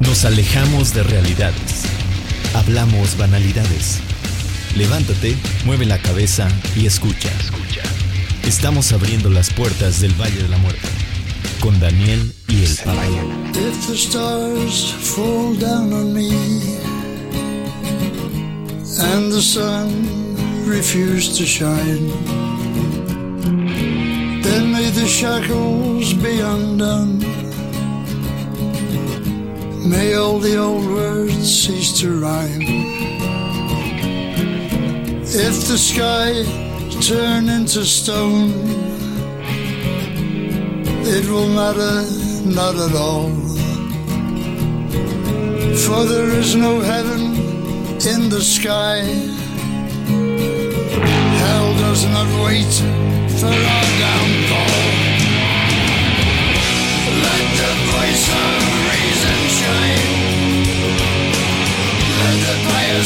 Nos alejamos de realidades. Hablamos banalidades. Levántate, mueve la cabeza y escucha. Estamos abriendo las puertas del Valle de la Muerte con Daniel y el Papa. Refuse to shine, then may the shackles be undone. May all the old words cease to rhyme. If the sky turn into stone, it will matter not at all. For there is no heaven in the sky. Hell does not wait for our downfall.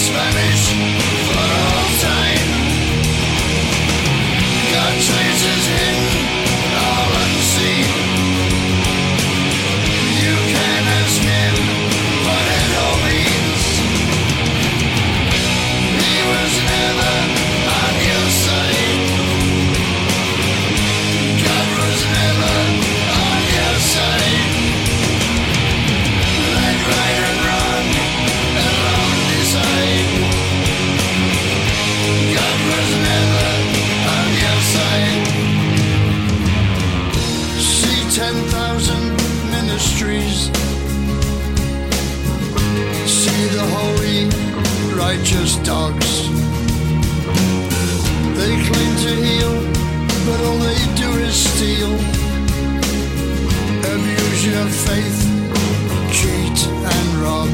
The dogs. They claim to heal, but all they do is steal. Abuse your faith, cheat and rob.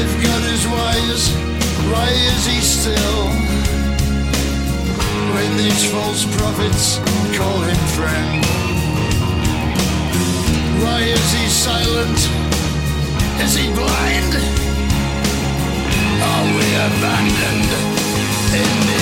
If God is wise, why is he still? When these false prophets call him friend. Why is he silent? Is he blind? Are we abandoned in the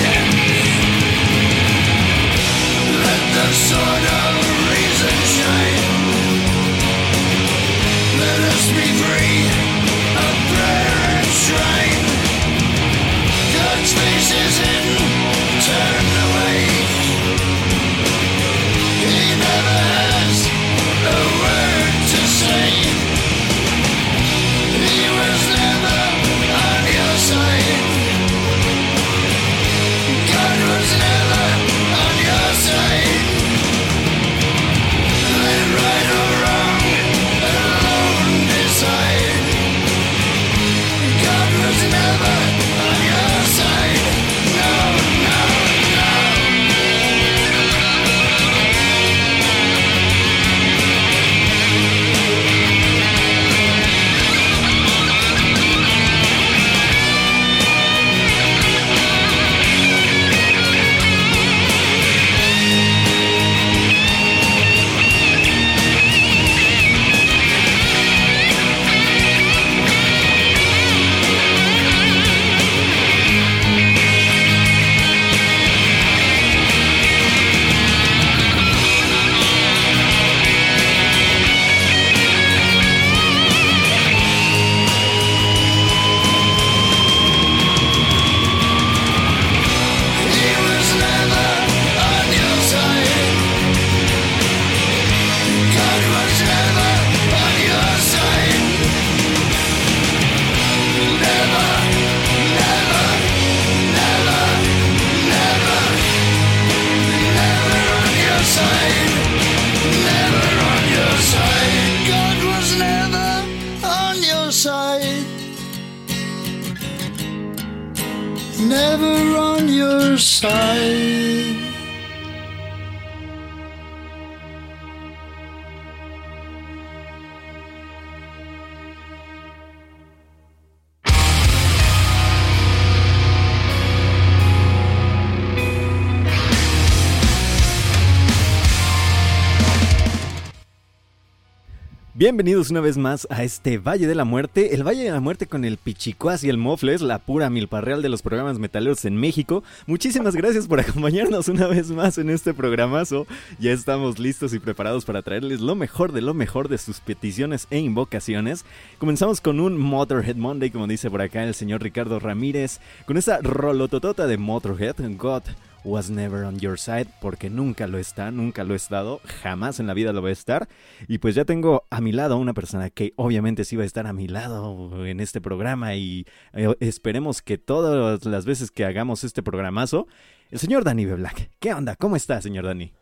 Bienvenidos una vez más a este Valle de la Muerte, el Valle de la Muerte con el Pichicuas y el Mofles, la pura milparreal de los programas metaleros en México. Muchísimas gracias por acompañarnos una vez más en este programazo. Ya estamos listos y preparados para traerles lo mejor de lo mejor de sus peticiones e invocaciones. Comenzamos con un Motorhead Monday, como dice por acá el señor Ricardo Ramírez, con esa rolototota de Motorhead, God was never on your side, porque nunca lo está, nunca lo he estado, jamás en la vida lo voy a estar. Y pues ya tengo a mi lado a una persona que obviamente sí va a estar a mi lado en este programa y eh, esperemos que todas las veces que hagamos este programazo, el señor Dani B. Black. ¿Qué onda? ¿Cómo está, señor Dani?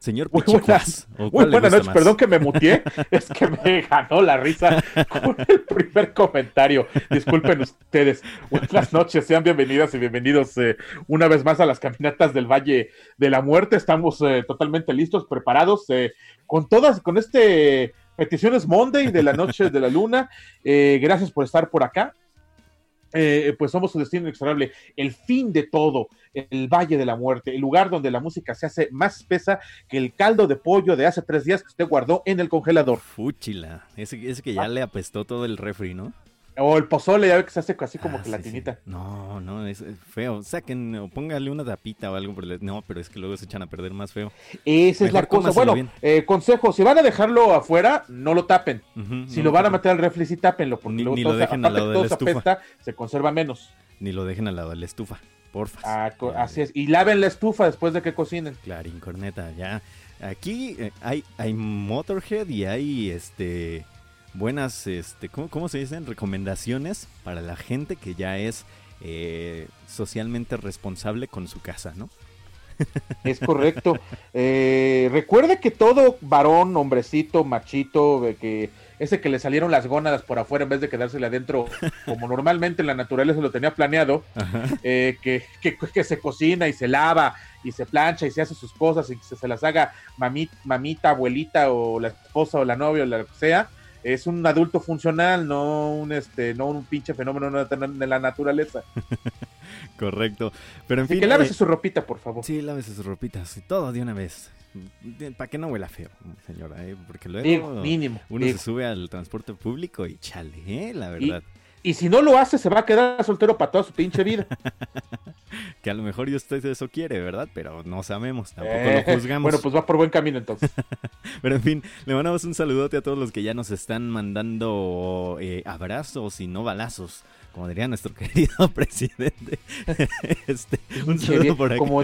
Señor Muy buenas, muy buenas noches, perdón que me mutié, es que me ganó la risa con el primer comentario. Disculpen ustedes. Buenas noches, sean bienvenidas y bienvenidos eh, una vez más a las caminatas del Valle de la Muerte. Estamos eh, totalmente listos, preparados, eh, con todas, con este peticiones Monday de la noche de la luna. gracias por estar por acá. Eh, pues somos su destino inexorable, el fin de todo, el Valle de la Muerte, el lugar donde la música se hace más espesa que el caldo de pollo de hace tres días que usted guardó en el congelador. Fúchila, ese, ese que ya ah. le apestó todo el refri, ¿no? O el pozole, ya ve que se hace así como ah, gelatinita. No, no, es feo. Saquen o póngale una tapita o algo. No, pero es que luego se echan a perder más feo. Esa es la cosa. Bueno, eh, consejo, si van a dejarlo afuera, no lo tapen. si lo van a meter al refri, sí tápenlo. Porque ni, luego lo dejen al lado de la estufa. se conserva menos. Ni lo dejen al lado de la estufa, porfa. Ah, así es. Y laven la estufa después de que cocinen. Clarín, corneta, ya. Aquí eh, hay, hay Motorhead y hay este buenas, este, ¿cómo, se dicen? Recomendaciones para la gente que ya es eh, socialmente responsable con su casa, ¿no? Es correcto. Eh, recuerde que todo varón, hombrecito, machito, que ese que le salieron las gónadas por afuera en vez de quedársele adentro, como normalmente en la naturaleza lo tenía planeado, eh, que, que, se cocina y se lava y se plancha y se hace sus cosas y que se, las haga mamita, mamita, abuelita o la esposa o la novia o lo que sea, es un adulto funcional, no un este, no un pinche fenómeno de la naturaleza. Correcto. Pero en fin. Que lávese eh, su ropita, por favor. Sí, lávese su ropita, todo de una vez. Para que no huela feo, señora, ¿eh? porque luego mínimo, uno se sube al transporte público y chale, ¿eh? la verdad. Y, si no lo hace, se va a quedar soltero para toda su pinche vida. que a lo mejor usted eso quiere, ¿verdad? Pero no sabemos, tampoco lo eh, juzgamos. Bueno, pues va por buen camino entonces. Pero en fin, le mandamos un saludote a todos los que ya nos están mandando abrazos y no balazos como diría nuestro querido presidente. este, un saludo por acá. Como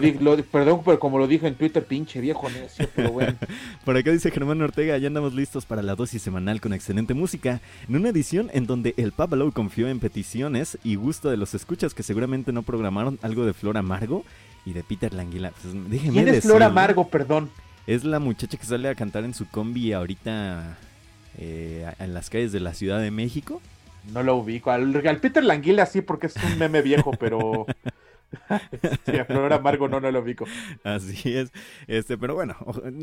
perdón, pero como lo dije en Twitter, pinche viejo necio, pero bueno. por acá dice Germán Ortega, ya andamos listos para la dosis semanal con excelente música, en una edición en donde el Pablo confió en peticiones y gusto de los escuchas que seguramente no programaron algo de Flor Amargo y de Peter Languila. Pues, ¿Quién es Flor Amargo, perdón? Es la muchacha que sale a cantar en su combi ahorita eh, en las calles de la Ciudad de México. No lo ubico. Al, Peter Languila sí, porque es un meme viejo, pero. sí, a Flor Amargo no, no lo ubico. Así es. Este, pero bueno,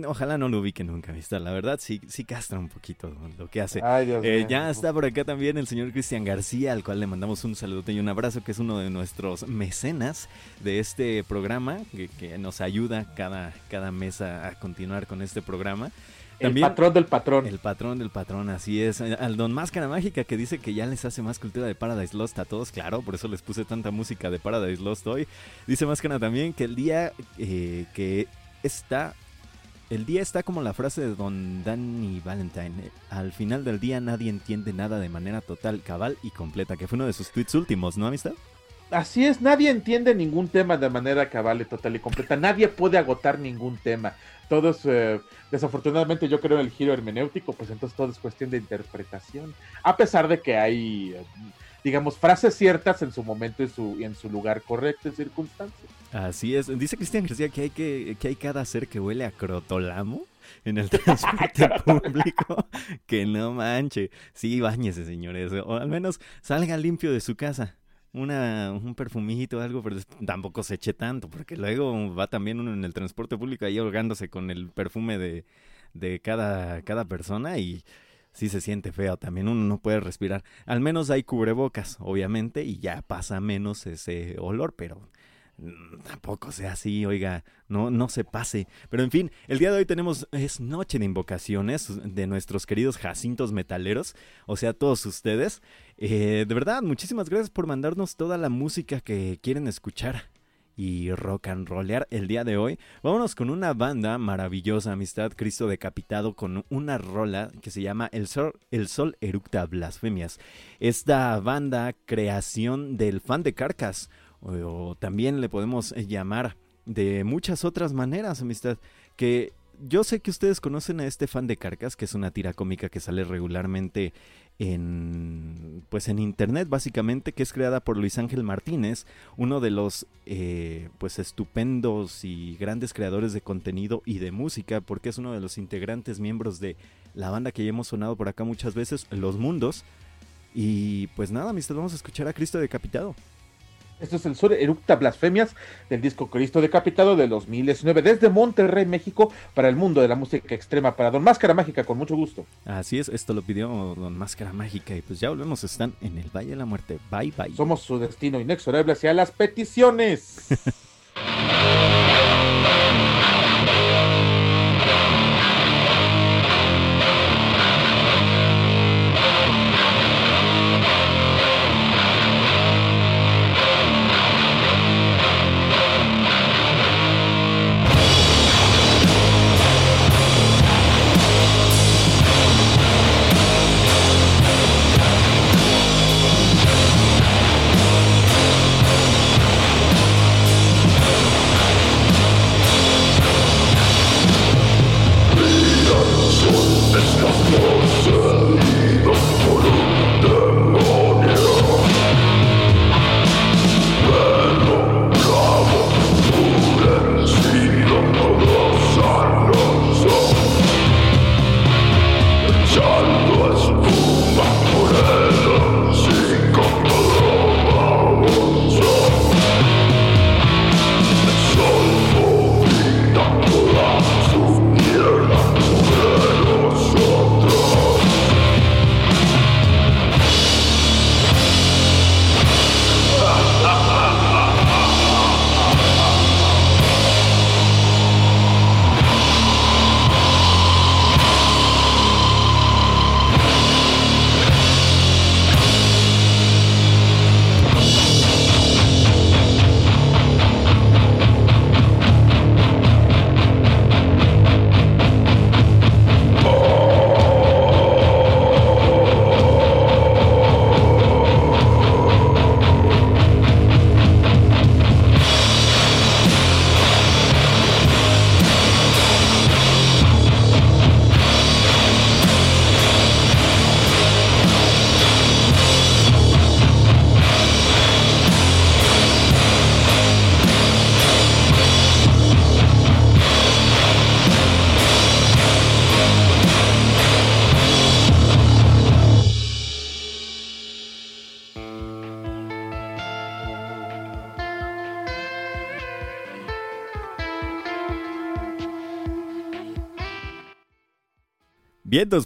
ojalá no lo ubique nunca, ¿viste? La verdad sí, sí castra un poquito lo que hace. Eh, ya está por acá también el señor Cristian García, al cual le mandamos un saludo y un abrazo, que es uno de nuestros mecenas de este programa, que, que nos ayuda cada, cada mes a continuar con este programa el patrón del patrón. El patrón del patrón, así es. Al Don Máscara Mágica que dice que ya les hace más cultura de Paradise Lost a todos, claro, por eso les puse tanta música de Paradise Lost hoy. Dice Máscara también que el día eh, que está el día está como la frase de Don Danny Valentine. Al final del día nadie entiende nada de manera total, cabal y completa, que fue uno de sus tweets últimos, ¿no, amistad? Así es, nadie entiende ningún tema de manera cabal y total y completa. Nadie puede agotar ningún tema. Todos, eh, desafortunadamente, yo creo en el giro hermenéutico, pues entonces todo es cuestión de interpretación. A pesar de que hay, eh, digamos, frases ciertas en su momento y su, en su lugar correcto en circunstancias. Así es. Dice Cristian García que hay que, que hay cada ser que huele a crotolamo en el transporte público. que no manche. Sí, bañese, señores. O al menos salga limpio de su casa una, un perfumito o algo, pero tampoco se eche tanto, porque luego va también uno en el transporte público ahí ahogándose con el perfume de, de cada, cada persona y sí se siente feo, también uno no puede respirar. Al menos hay cubrebocas, obviamente, y ya pasa menos ese olor, pero tampoco sea así, oiga, no, no se pase. Pero en fin, el día de hoy tenemos, es noche de invocaciones de nuestros queridos jacintos metaleros, o sea, todos ustedes. Eh, de verdad, muchísimas gracias por mandarnos toda la música que quieren escuchar y rock and rollear el día de hoy. Vámonos con una banda maravillosa, Amistad Cristo Decapitado, con una rola que se llama El Sol, El Sol Eructa Blasfemias. Esta banda, creación del fan de Carcas, o, también le podemos llamar de muchas otras maneras, amistad, que yo sé que ustedes conocen a este fan de Carcas, que es una tira cómica que sale regularmente en pues en internet básicamente que es creada por Luis Ángel Martínez uno de los eh, pues estupendos y grandes creadores de contenido y de música porque es uno de los integrantes miembros de la banda que ya hemos sonado por acá muchas veces Los Mundos. Y pues nada amistad vamos a escuchar a Cristo decapitado esto es el Sur Eructa Blasfemias del disco Cristo Decapitado de 2019 desde Monterrey, México, para el mundo de la música extrema, para Don Máscara Mágica, con mucho gusto. Así es, esto lo pidió Don Máscara Mágica y pues ya volvemos, están en el Valle de la Muerte. Bye bye. Somos su destino inexorable hacia las peticiones.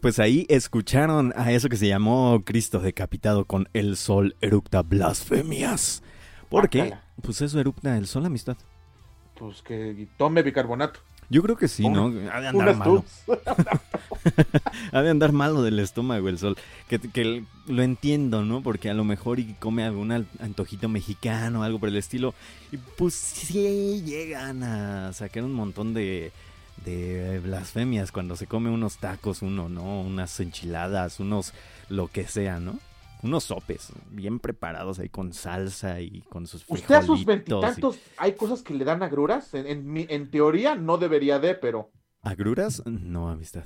Pues ahí escucharon a eso que se llamó Cristo decapitado con el sol eructa blasfemias. ¿Por qué? Pues eso eructa el sol, amistad. Pues que tome bicarbonato. Yo creo que sí, ¿no? Ha de andar malo. ha de andar malo del estómago el sol. Que, que, lo entiendo, ¿no? Porque a lo mejor y come algún antojito mexicano, algo por el estilo. Y pues sí llegan a sacar un montón de de blasfemias cuando se come unos tacos uno, ¿no? Unas enchiladas, unos lo que sea, ¿no? Unos sopes bien preparados ahí con salsa y con sus ¿Usted a sus veintitantos hay cosas que le dan agruras? En, en, teoría no debería de, pero... ¿Agruras? No, amistad.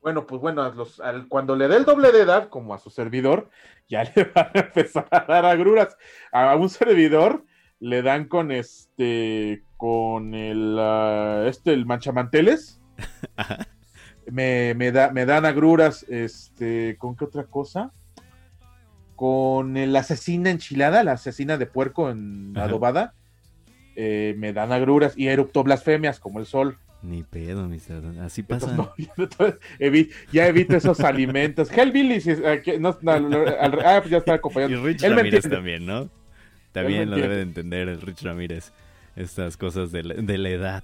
Bueno, pues bueno, los, cuando le dé el doble de edad, como a su servidor, ya le van a empezar a dar agruras. A un servidor le dan con este con el uh, este el manchamanteles me, me, da, me dan agruras este con qué otra cosa con el asesina enchilada la asesina de puerco en adobada eh, me dan agruras y erupto blasfemias como el sol ni pedo, mister. Así pasa. ya evito esos alimentos. Hellbilly, si, no, ah, pues ya está acompañando. Y Rich Él también, ¿no? También lo debe de entender el Rich Ramírez, estas cosas de la, edad.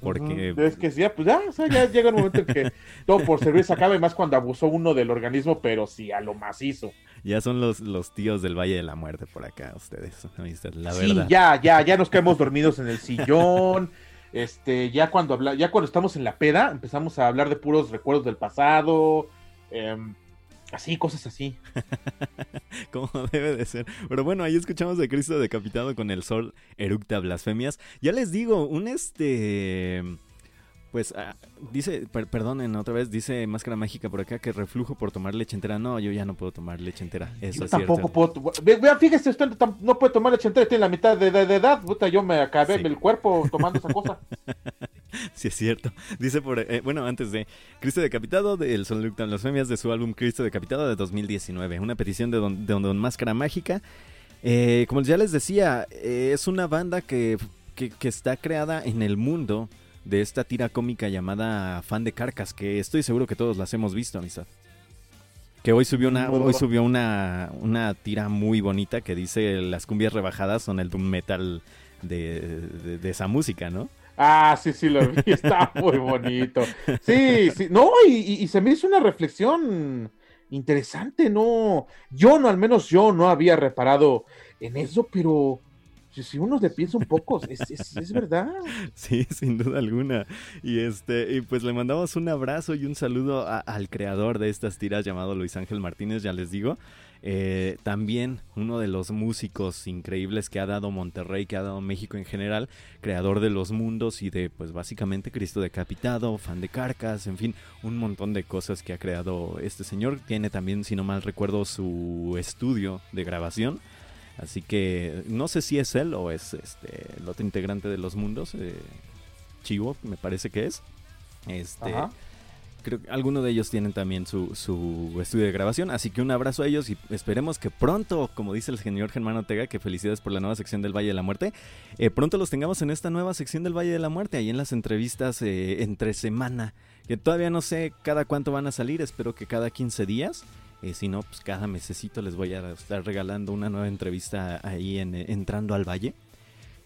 Porque... Es que ya, pues ya, ya llega un momento en que todo por servir se acaba, y más cuando abusó uno del organismo, pero sí a lo macizo. Ya son los, los tíos del Valle de la Muerte por acá, ustedes, la sí, ya, ya, ya nos quedamos dormidos en el sillón. Este, ya cuando habla, ya cuando estamos en la peda, empezamos a hablar de puros recuerdos del pasado. Em, así, cosas así. Como debe de ser. Pero bueno, ahí escuchamos de Cristo decapitado con el sol eructa blasfemias. Ya les digo, un este pues ah, dice, perdonen otra vez, dice Máscara Mágica por acá que reflujo por tomar leche entera. No, yo ya no puedo tomar leche entera. Eso es tampoco puedo. Vea, fíjese, usted no puede tomar leche entera, tiene la mitad de, edad. Puta, yo me acabé el cuerpo tomando esa cosa. sí, es cierto. Dice por. Eh, bueno, antes de. Cristo Decapitado, del Sol las Blasfemias, de su álbum Cristo Decapitado de 2019. Una petición de Don, de don Máscara Mágica. Eh, como ya les decía, eh, es una banda que, que, que está creada en el mundo de esta tira cómica llamada Fan de Carcas, que estoy seguro que todos las hemos visto, amistad. Que hoy subió una, hoy subió una, una tira muy bonita que dice las cumbias rebajadas son el doom metal de, esa música, ¿no? Ah, sí, sí, lo vi, está muy bonito. Sí, sí, no, y, y, se me hizo una reflexión interesante, ¿no? Yo no, al menos yo no había reparado en eso, pero si uno le piensa un poco, es, verdad. Sí, sin duda alguna. Y este, y pues le mandamos un abrazo y un saludo al creador de estas tiras llamado Luis Ángel Martínez, ya les digo. Eh, también uno de los músicos increíbles que ha dado Monterrey, que ha dado México en general, creador de los mundos y de, pues básicamente Cristo decapitado, fan de Carcas, en fin, un montón de cosas que ha creado este señor. Tiene también, si no mal recuerdo, su estudio de grabación Así que no sé si es él o es este el otro integrante de los mundos, eh, Chivo, me parece que es. Este, creo que algunos de ellos tienen también su, su, estudio de grabación, así que un abrazo a ellos y esperemos que pronto, como dice el señor Germán Ortega, que felicidades por la nueva sección del Valle de la Muerte, eh, pronto los tengamos en esta nueva sección del Valle de la Muerte, ahí en las entrevistas eh, entre semana, que todavía no sé cada cuánto van a salir, espero que cada 15 días. Eh, si no, pues cada mesecito les voy a estar regalando una nueva entrevista ahí en Entrando al Valle.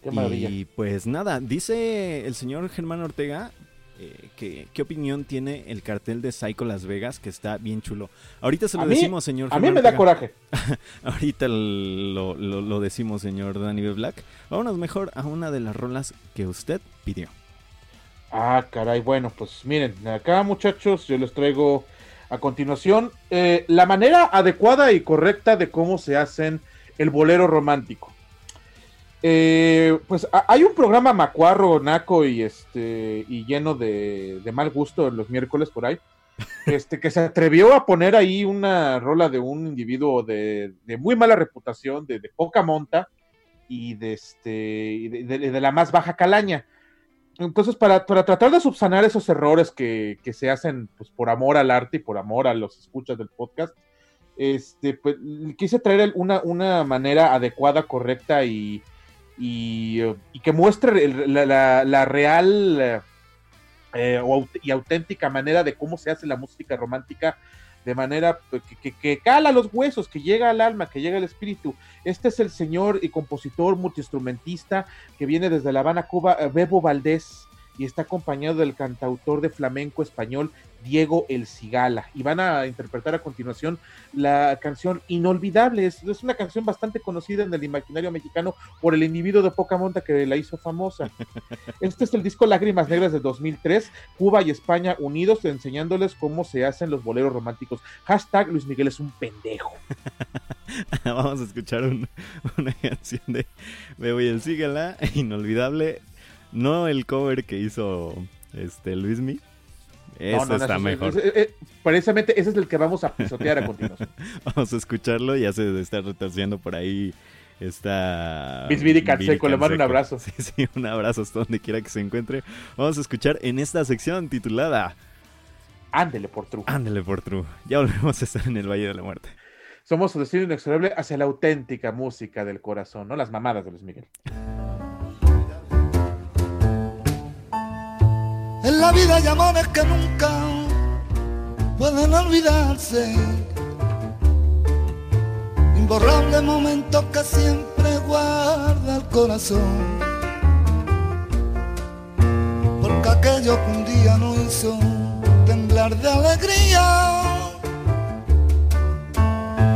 Qué maravilla. Y pues nada, dice el señor Germán Ortega eh, que, qué opinión tiene el cartel de Psycho Las Vegas, que está bien chulo. Ahorita se lo decimos, señor. A mí me da coraje. Ahorita lo, lo, decimos, señor Danny B. Black. Vámonos mejor a una de las rolas que usted pidió. Ah, caray, bueno, pues miren, acá muchachos, yo les traigo a continuación, eh, la manera adecuada y correcta de cómo se hacen el bolero romántico. Eh, pues hay un programa macuarro, naco y este y lleno de, mal gusto los miércoles por ahí, este que se atrevió a poner ahí una rola de un individuo de, muy mala reputación, de, poca monta y de este de, la más baja calaña. Entonces, para, tratar de subsanar esos errores que, se hacen pues, por amor al arte y por amor a los escuchas del podcast, este, pues, quise traer una, una manera adecuada, correcta y, y, que muestre la, real eh, y auténtica manera de cómo se hace la música romántica de manera pues, que, cala los huesos, que llega al alma, que llega al espíritu. Este es el señor y compositor multiinstrumentista que viene desde La Habana, Cuba, eh, Bebo Valdés, y está acompañado del cantautor de flamenco español Diego El Cigala. Y van a interpretar a continuación la canción Inolvidable. Es, una canción bastante conocida en el imaginario mexicano por el individuo de poca monta que la hizo famosa. Este es el disco Lágrimas Negras de 2003, Cuba y España unidos enseñándoles cómo se hacen los boleros románticos. Hashtag Luis Miguel es un pendejo. Vamos a escuchar una canción de Bebo y el Cigala, Inolvidable. No el cover que hizo este Luismi, eso está mejor. precisamente ese es el que vamos a pisotear a continuación. vamos a escucharlo, ya se está retorciendo por ahí. Está. Bisbiri Canseco, le mando un abrazo. Sí, sí, un abrazo hasta donde quiera que se encuentre. Vamos a escuchar en esta sección titulada. Ándele por True. Ándele por True. Ya volvemos a estar en el Valle de la Muerte. Somos su destino inexorable hacia la auténtica música del corazón, ¿no? Las mamadas de Luis Miguel. En la vida hay amores que nunca pueden olvidarse. Imborrable momento que siempre guarda el corazón. Porque aquello que un día no hizo temblar de alegría.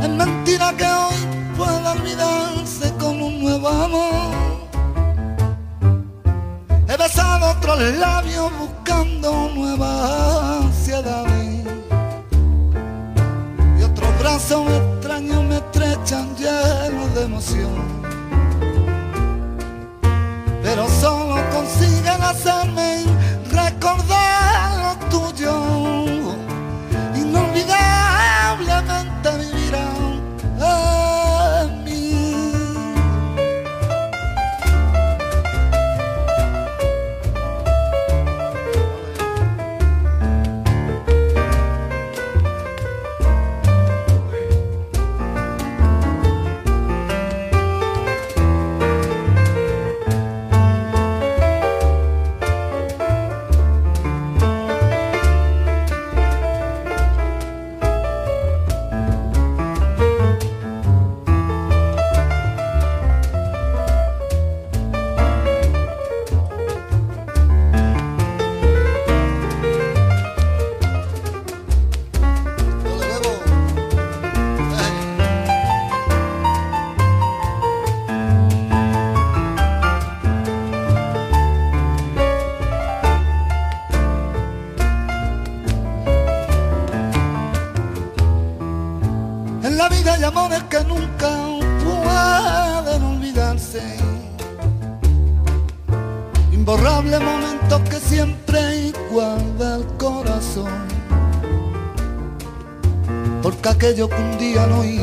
Es mentira que hoy pueda olvidarse con un nuevo amor. Besado otros labios buscando nuevas ansiedades. Y otros brazos extraños me estrechan llenos de emoción. Pero solo consiguen hacerme recordar lo tuyo. Inolvidablemente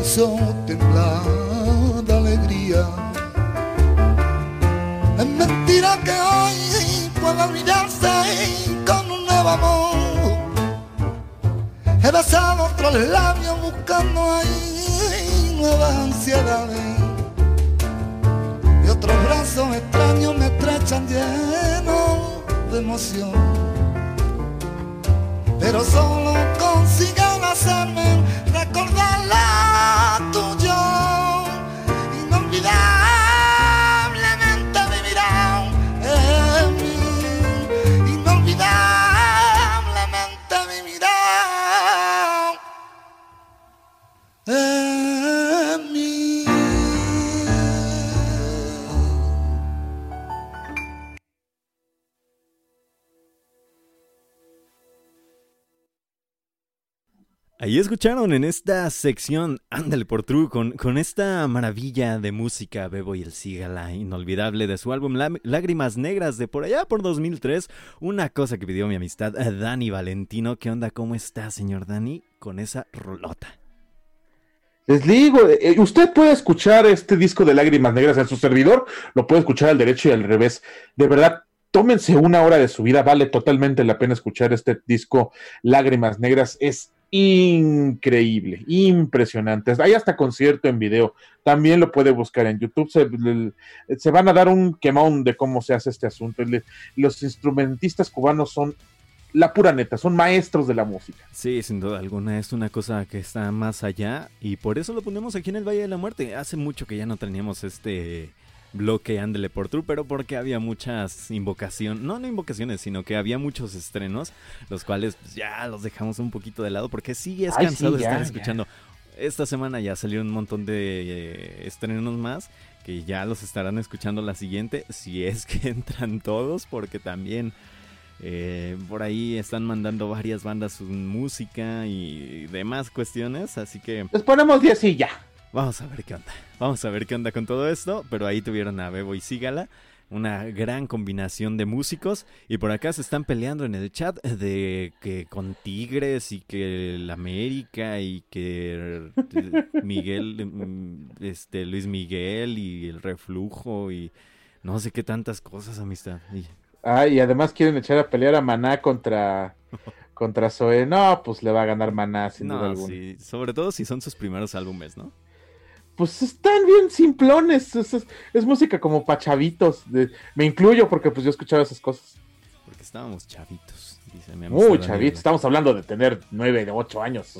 hizo escucharon en esta sección Ándale por True con, con esta maravilla de música Bebo y el Sígala, inolvidable de su álbum Lágrimas Negras de por allá por 2003. Una cosa que pidió mi amistad eh, Dani Valentino. ¿Qué onda? ¿Cómo está, señor Dani? Con esa rolota. Les digo, eh, usted puede escuchar este disco de Lágrimas Negras en su servidor, lo puede escuchar al derecho y al revés. De verdad, tómense una hora de su vida, vale totalmente la pena escuchar este disco Lágrimas Negras. Es increíble, impresionante. Hay hasta concierto en video. También lo puede buscar en YouTube. Se, van a dar un quemón de cómo se hace este asunto. los instrumentistas cubanos son la pura neta, son maestros de la música. Sí, sin duda alguna, es una cosa que está más allá y por eso lo ponemos aquí en el Valle de la Muerte. Hace mucho que ya no teníamos este bloque Ándele por True, pero porque había muchas invocaciones, no, no invocaciones, sino que había muchos estrenos, los cuales pues, ya los dejamos un poquito de lado, porque sí es cansado de estar escuchando. Esta semana ya salieron un montón de eh, estrenos más, que ya los estarán escuchando la siguiente, si es que entran todos, porque también... Eh, por ahí están mandando varias bandas su música y demás cuestiones, así que... Les ponemos 10 y ya. Vamos a ver qué onda. Vamos a ver qué onda con todo esto. Pero ahí tuvieron a Bebo y Sígala. Una gran combinación de músicos. Y por acá se están peleando en el chat de que con Tigres y que el América y que Miguel, mm, este Luis Miguel y el reflujo y no sé qué tantas cosas, amistad. Y... Ah, y además quieren echar a pelear a Maná contra contra Zoe. No, pues le va a ganar Maná sin duda alguna. Sí, sobre todo si son sus primeros álbumes, ¿no? Pues están bien simplones. Es, música como pa' chavitos. me incluyo porque pues yo escuchaba esas cosas. Porque estábamos chavitos. Dice mi Muy chavito, estamos hablando de tener nueve, ocho años.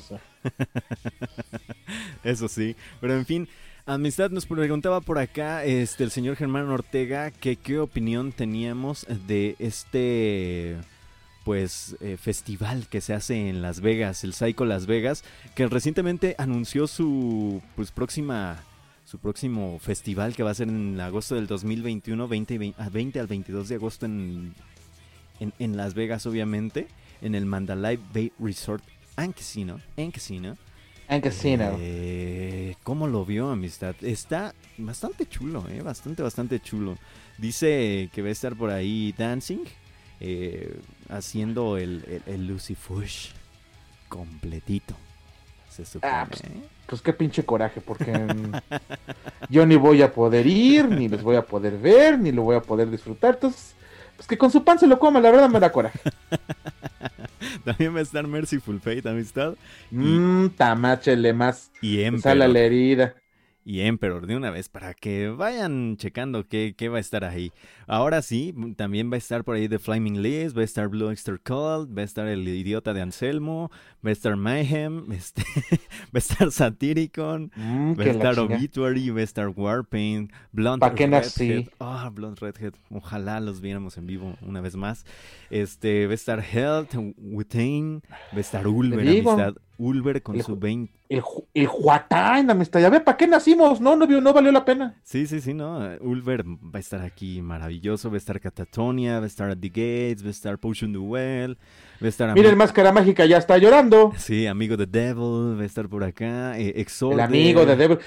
Eso sí, pero en fin, Amistad nos preguntaba por acá este el señor Germán Ortega que qué opinión teníamos de este pues eh, festival que se hace en Las Vegas, el Psycho Las Vegas, que recientemente anunció su pues próxima su próximo festival que va a ser en agosto del 2021, 20, 20 al 22 de agosto en, en, Las Vegas obviamente, en el Mandalay Bay Resort and Casino, en Casino. En Casino. Eh, ¿Cómo lo vio, amistad? Está bastante chulo, eh, bastante, bastante chulo. Dice que va a estar por ahí Dancing, eh, haciendo el, el, Lucy Fush completito. Se supone. Ah, pues, pues, qué pinche coraje, porque yo ni voy a poder ir, ni los voy a poder ver, ni lo voy a poder disfrutar. Entonces, pues que con su pan se lo coma, la verdad me da coraje. También va a estar Merciful Fate, amistad. Mmm, tamáchele más. Y Sale la herida y Emperor de una vez para que vayan checando qué, qué, va a estar ahí. Ahora sí, también va a estar por ahí The Flaming Liz, va a estar Blue Extra Cold, va a estar El Idiota de Anselmo, va a estar Mayhem, este, va a estar Satyricon, mm, va a estar Obituary, va a estar Warpaint, Blunt Redhead. Ah, Blunt Redhead, ojalá los viéramos en vivo una vez más. Este, va a estar Health, Within, va a estar Ulver, amistad. Ulver con su 20. El, el Juatán, amistad. Ya ve, ¿para qué nacimos? No, no, no valió la pena. Sí, sí, sí, no. Ulver va a estar aquí maravilloso. Va a estar Catatonia, va a estar At the Gates, va a estar Potion Duel. Va a estar. Mira, el Máscara Mágica ya está llorando. Sí, amigo de Devil, va a estar por acá. Eh, el amigo de Devil.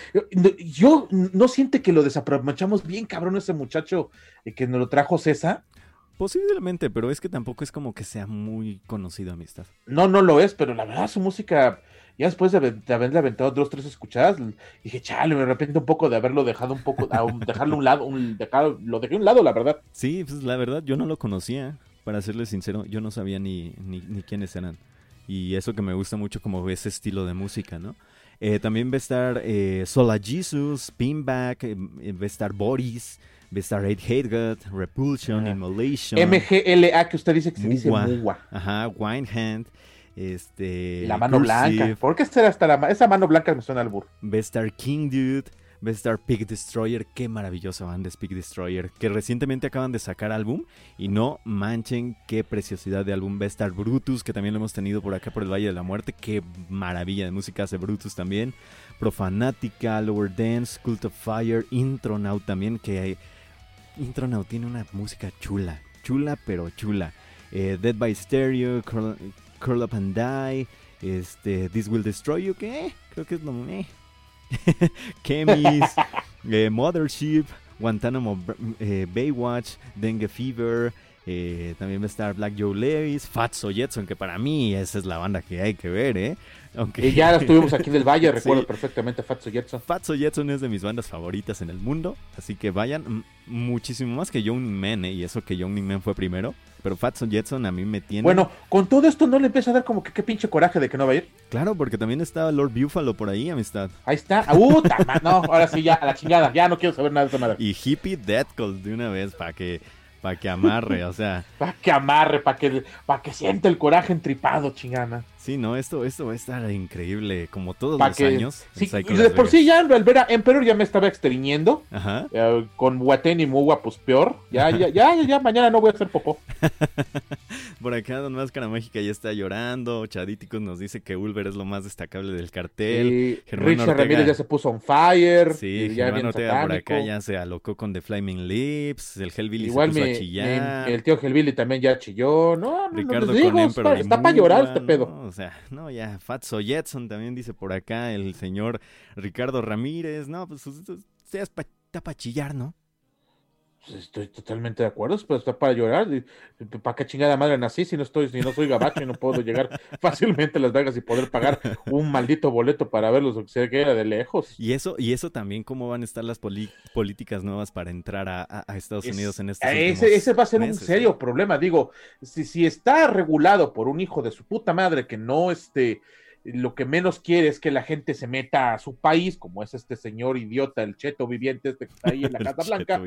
Yo, no siente que lo desaprovechamos bien, cabrón, ese muchacho eh, que nos lo trajo César. Posiblemente, pero es que tampoco es como que sea muy conocido amistad. No, no lo es, pero la verdad su música, ya después de, haberle aventado dos, tres escuchadas, dije, chale, me arrepiento un poco de haberlo dejado un poco, dejarlo a un lado, un, lo dejé a un lado, la verdad. Sí, pues la verdad, yo no lo conocía, para serle sincero, yo no sabía ni, ni, ni quiénes eran. Y eso que me gusta mucho como ese estilo de música, ¿no? Eh, también va a estar eh, Sola Jesus, Pinback, eh, va a estar Boris, estar Hate God, Repulsion, Immolation. MGLA, que usted dice que se dice Muwa. Ajá, Winehand. Este, la mano blanca. ¿Por qué será hasta la esa mano blanca me suena al burro? Va a estar King Dude. Va a estar Pig Destroyer, qué maravillosa banda es Pig Destroyer, que recientemente acaban de sacar álbum y no manchen qué preciosidad de álbum. Va a estar Brutus, que también lo hemos tenido por acá por el Valle de la Muerte, qué maravilla de música hace Brutus también. Profanática, Lower Dance, Cult of Fire, Intronaut también, que Intronaut tiene una música chula, chula pero chula. Eh, Dead by Stereo, curl, Up and Die, este, This Will Destroy You, que creo que es lo... Eh. Chemis, eh, Mothership, Guantanamo eh, Baywatch, Dengue Fever, eh, también va a estar Black Joe Lewis, Fatso Jetson, que para mí esa es la banda que hay que ver, ¿eh? Y ya estuvimos aquí del Valle, recuerdo perfectamente Fatso Jetson. Fatso Jetson es de mis bandas favoritas en el mundo, así que vayan muchísimo más que Young Man, ¿eh? Y eso que Young Man fue primero. Pero Fatso Jetson a mí me tiene. Bueno, con todo esto no le empieza a dar como que qué pinche coraje de que no va a ir. Claro, porque también está Lord Buffalo por ahí, amistad. Ahí está. ¡Uh! no, ahora sí, ya, a la chingada. Ya no quiero saber nada de esa madre. Y Hippie Death Call de una vez para que para que amarre, o sea. para que amarre, para que, para que siente el coraje entripado, chingana. Sí, no, esto, esto va a estar increíble, como todos los años. Sí, de por sí ya al ver a Emperor ya me estaba extriñendo. Ajá. Eh, con Waten y Muwa, pues peor. Ya, ya, ya, ya, mañana no voy a hacer popó. por acá Don Máscara Mágica ya está llorando. Chadíticos nos dice que Ulver es lo más destacable del cartel. Richard Ramírez ya se puso on fire. Sí, ya Germán Ortega por acá ya se alocó con The Flaming Lips. El Hellbilly Igual se puso a chillar. el tío Hellbilly también ya chilló. No, no, Ricardo no está, está para llorar este pedo sea, no, ya, Fatso Jetson también dice por acá el señor Ricardo Ramírez, no, pues seas para chillar, ¿no? Pues, estoy totalmente de acuerdo, pero está para llorar. ¿Para qué chingada madre nací si no estoy, si no soy gabacho y no puedo llegar fácilmente a Las Vegas y poder pagar un maldito boleto para verlos, o que sea que era de lejos? Y eso, y eso también, cómo van a estar las políticas nuevas para entrar a, Estados Unidos en este ese, ese va a ser un serio ¿eh? problema. Digo, si, si está regulado por un hijo de su puta madre que no este lo que menos quiere es que la gente se meta a su país, como es este señor idiota, el cheto viviente este que está ahí en la Casa Blanca.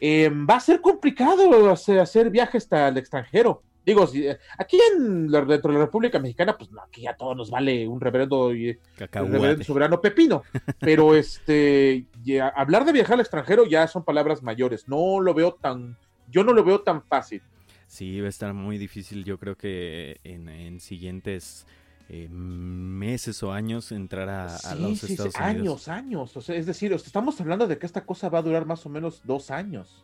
Em, va a ser complicado hacer, viajes hasta el extranjero. Digo, eh, aquí en la, dentro de la República Mexicana, pues no, aquí ya todo nos vale un reverendo, y, reverendo soberano pepino. Pero este, hablar de viajar al extranjero ya son palabras mayores. No lo veo tan, yo no lo veo tan fácil. Sí, va a estar muy difícil. Yo creo que en, siguientes eh, meses o años entrar a, los Estados sí, Unidos. Años, años. O sea, es decir, estamos hablando de que esta cosa va a durar más o menos dos años.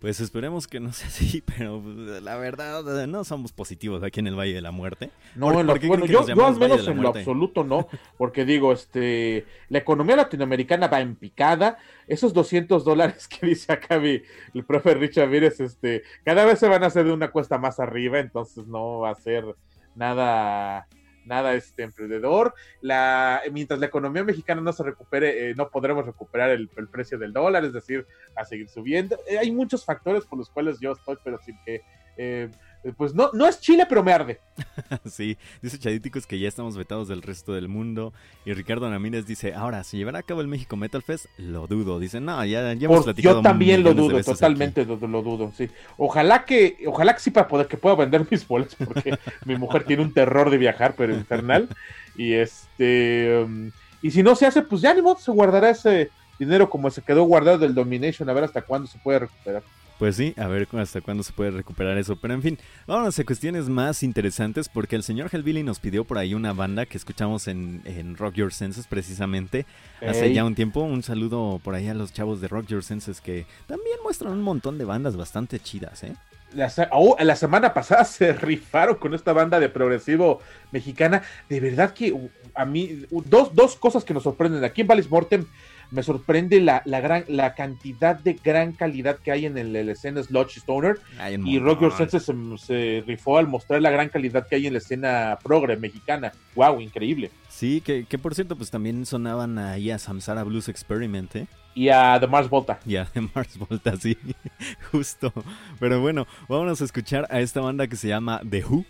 Pues esperemos que no sea así, pero pues, la verdad no somos positivos aquí en el Valle de la Muerte. No, bueno, yo, al menos en lo absoluto no, porque digo, este, la economía latinoamericana va en picada, esos 200 dólares que dice acá mi, el profe Richard Vírez, este, cada vez se van a hacer de una cuesta más arriba, entonces no va a ser nada nada este emprendedor. La, mientras la economía mexicana no se recupere, eh, no podremos recuperar el, precio del dólar, es decir, a seguir subiendo. Eh, hay muchos factores por los cuales yo estoy, pero sin que eh, pues no, no es Chile, pero me arde. sí, dice Chadíticos que ya estamos vetados del resto del mundo. Y Ricardo Ramírez dice, ahora, si llevará a cabo el México Metal Fest, lo dudo. Dice, no, ya, ya hemos platicado. Yo también lo dudo, totalmente lo, dudo, sí. Ojalá que, ojalá que sí para poder que pueda vender mis boletos, porque mi mujer tiene un terror de viajar, pero infernal. Y este, um, y si no se hace, pues ya ni modo, se guardará ese dinero como se quedó guardado del Domination, a ver hasta cuándo se puede recuperar. Pues sí, a ver hasta cuándo se puede recuperar eso. Pero en fin, vámonos a cuestiones más interesantes porque el señor Hellbilly nos pidió por ahí una banda que escuchamos en, Rock Your Senses precisamente hace ya un tiempo. Un saludo por ahí a los chavos de Rock Your Senses que también muestran un montón de bandas bastante chidas, ¿eh? La, oh, la semana pasada se rifaron con esta banda de progresivo mexicana. De verdad que uh, a mí, dos, dos cosas que nos sorprenden. Aquí en Valis Mortem me sorprende la, la, gran, la cantidad de gran calidad que hay en el, escena Sludge Stoner. y Rock Your Senses se, rifó al mostrar la gran calidad que hay en la escena progre mexicana. ¡Wow! Increíble. Sí, que, que por cierto, pues también sonaban ahí a Samsara Blues Experiment, ¿eh? Y a The Mars Volta. Y a The Mars Volta, sí, justo. Pero bueno, vámonos a escuchar a esta banda que se llama The Who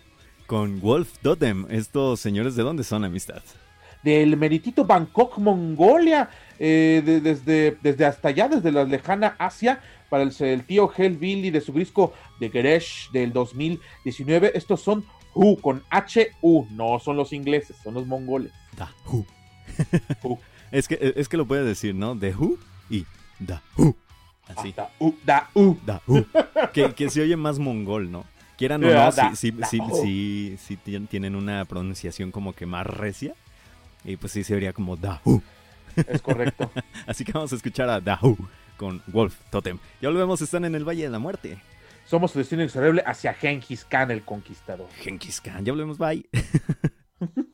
con Wolf Totem. Estos señores, ¿de dónde son, amistad? Del meritito Bangkok, Mongolia. Eh, desde, desde hasta allá, desde la lejana Asia, para el, tío Hellbilly de su disco de Geresh del 2019. Estos son Hu con H-U, no son los ingleses, son los mongoles. Da Hu. es, que, es que lo puedes decir, ¿no? De Hu y Da Hu. Así. Da Hu. Da Hu. Da Hu. que, que se oye más mongol, ¿no? Quieran o no, sí, sí, sí, tienen una pronunciación como que más recia. Y pues sí se vería como Da Hu. Es correcto. Así que vamos a escuchar a Dahu con Wolf Totem. Ya volvemos, están en el Valle de la Muerte. Somos el destino inexorable hacia Genghis Khan, el conquistador. Genghis Khan, ya volvemos, bye.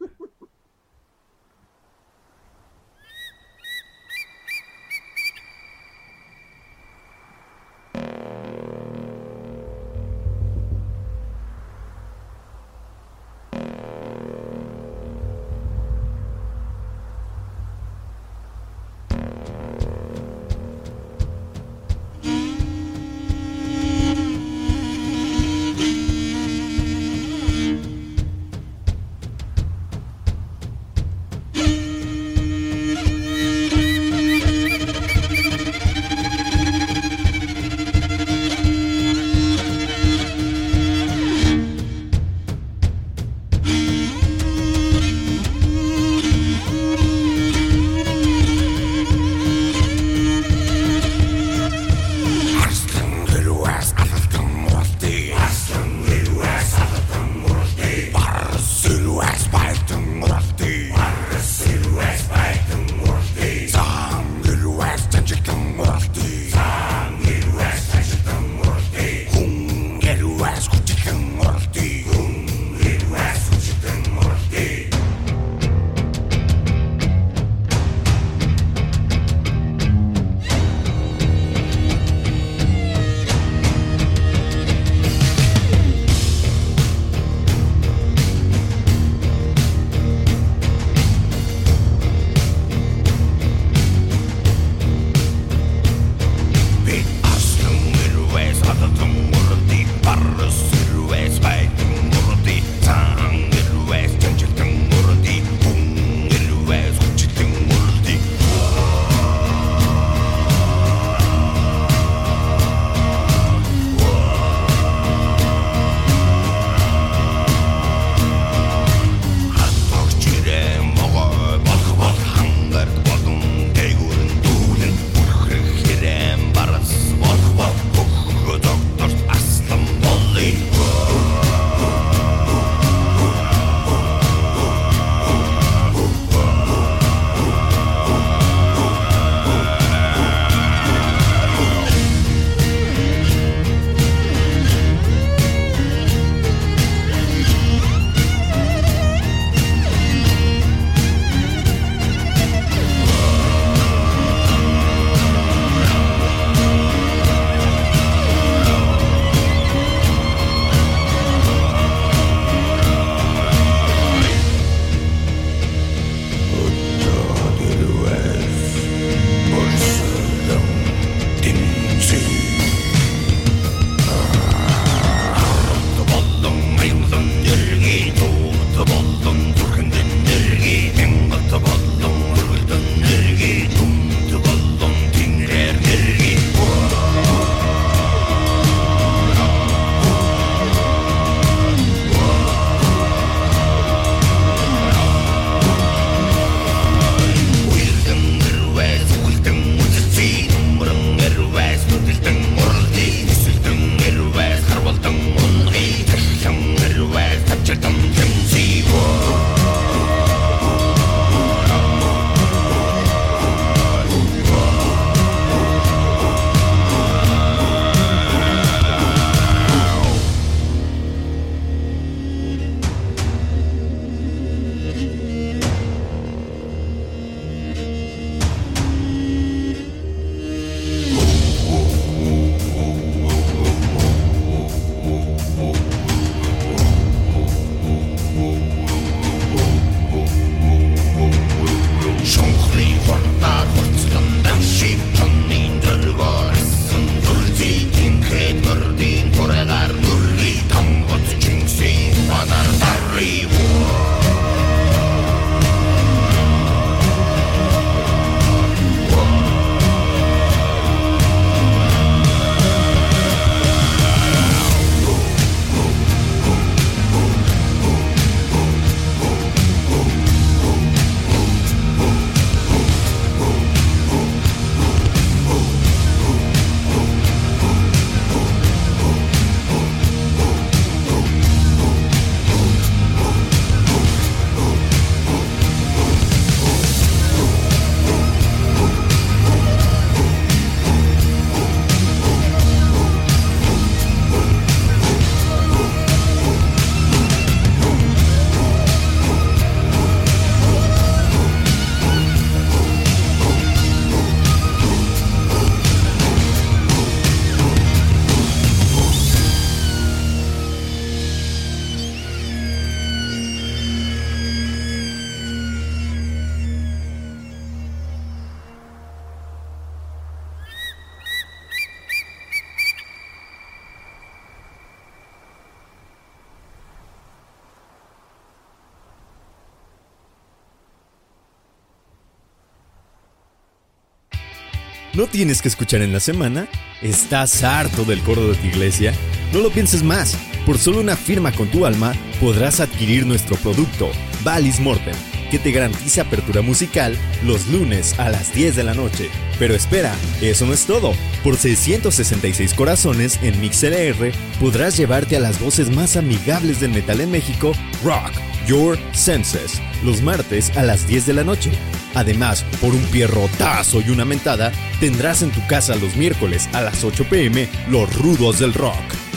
¿No tienes que escuchar en la semana? ¿Estás harto del coro de tu iglesia? No lo pienses más. Por solo una firma con tu alma podrás adquirir nuestro producto, Valis Mortem, que te garantiza apertura musical los lunes a las 10 de la noche. Pero espera, eso no es todo. Por 666 corazones en MixLR podrás llevarte a las voces más amigables del metal en México, Rock Your Senses, los martes a las 10 de la noche. Además, por un pierrotazo y una mentada, tendrás en tu casa los miércoles a las 8 pm los rudos del rock.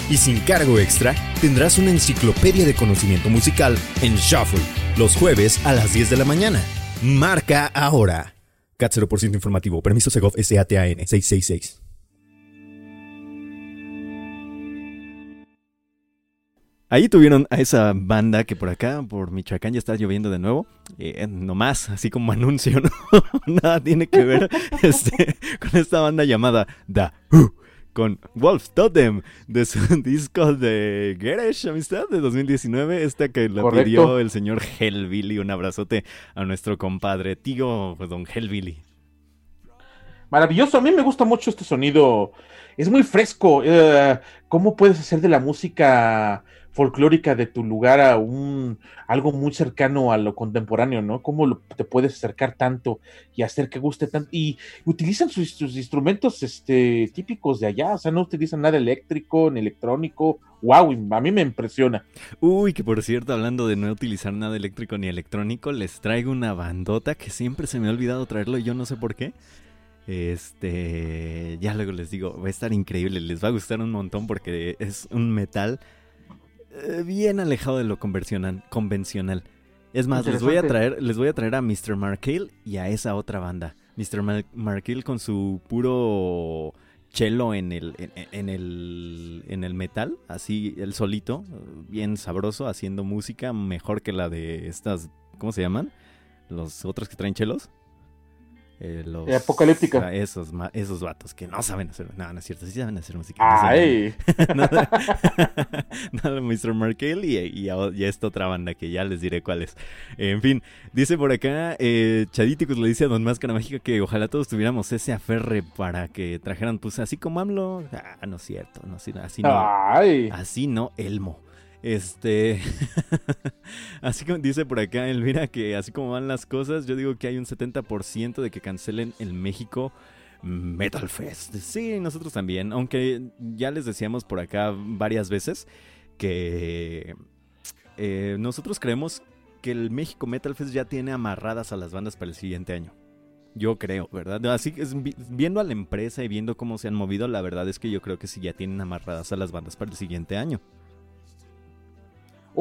Y sin cargo extra, tendrás una enciclopedia de conocimiento musical en Shuffle, los jueves a las 10 de la mañana. Marca ahora. CAT 0% informativo. Permiso Segov SATAN 666. Ahí tuvieron a esa banda que por acá, por Michoacán, ya está lloviendo de nuevo. Eh, nomás, así como anuncio, ¿no? Nada tiene que ver este, con esta banda llamada The Who, con Wolf Totem, de su disco de Geresh, Amistad, de 2019. Esta que lo pidió el señor Hellbilly. Un abrazote a nuestro compadre, tío, pues, don Hellbilly. Maravilloso, a mí me gusta mucho este sonido. Es muy fresco. Eh, ¿Cómo puedes hacer de la música folclórica de tu lugar a un algo muy cercano a lo contemporáneo, ¿no? ¿Cómo te puedes acercar tanto y hacer que guste tanto? Y utilizan sus, instrumentos este, típicos de allá, o sea, no utilizan nada eléctrico ni electrónico. ¡Wow! A mí me impresiona. Uy, que por cierto, hablando de no utilizar nada eléctrico ni electrónico, les traigo una bandota que siempre se me ha olvidado traerlo y yo no sé por qué. Este, ya luego les digo, va a estar increíble, les va a gustar un montón porque es un metal bien alejado de lo convencional. Es más, les voy a traer, les voy a traer a Mr. Markale y a esa otra banda. Mr. Markale con su puro chelo en el, en, el, en el metal, así el solito, bien sabroso, haciendo música mejor que la de estas, ¿cómo se llaman? Los otros que traen chelos. Eh, los, apocalíptica. Esos, esos vatos que no saben hacer. No, no es cierto, sí saben hacer música. ¡Ay! nada, nada, Mr. Markel y, y, y, esta otra banda que ya les diré cuál es. En fin, dice por acá, eh, Chadíticos le dice a Don Máscara Mágica que ojalá todos tuviéramos ese aferre para que trajeran, pues así como AMLO. Ah, no es cierto, no, así, así no. Ay. Así no, Elmo. Este, así como dice por acá Elvira que así como van las cosas, yo digo que hay un 70% de que cancelen el México Metal Fest. Sí, nosotros también, aunque ya les decíamos por acá varias veces que eh, nosotros creemos que el México Metal Fest ya tiene amarradas a las bandas para el siguiente año. Yo creo, ¿verdad? Así que viendo a la empresa y viendo cómo se han movido, la verdad es que yo creo que sí ya tienen amarradas a las bandas para el siguiente año.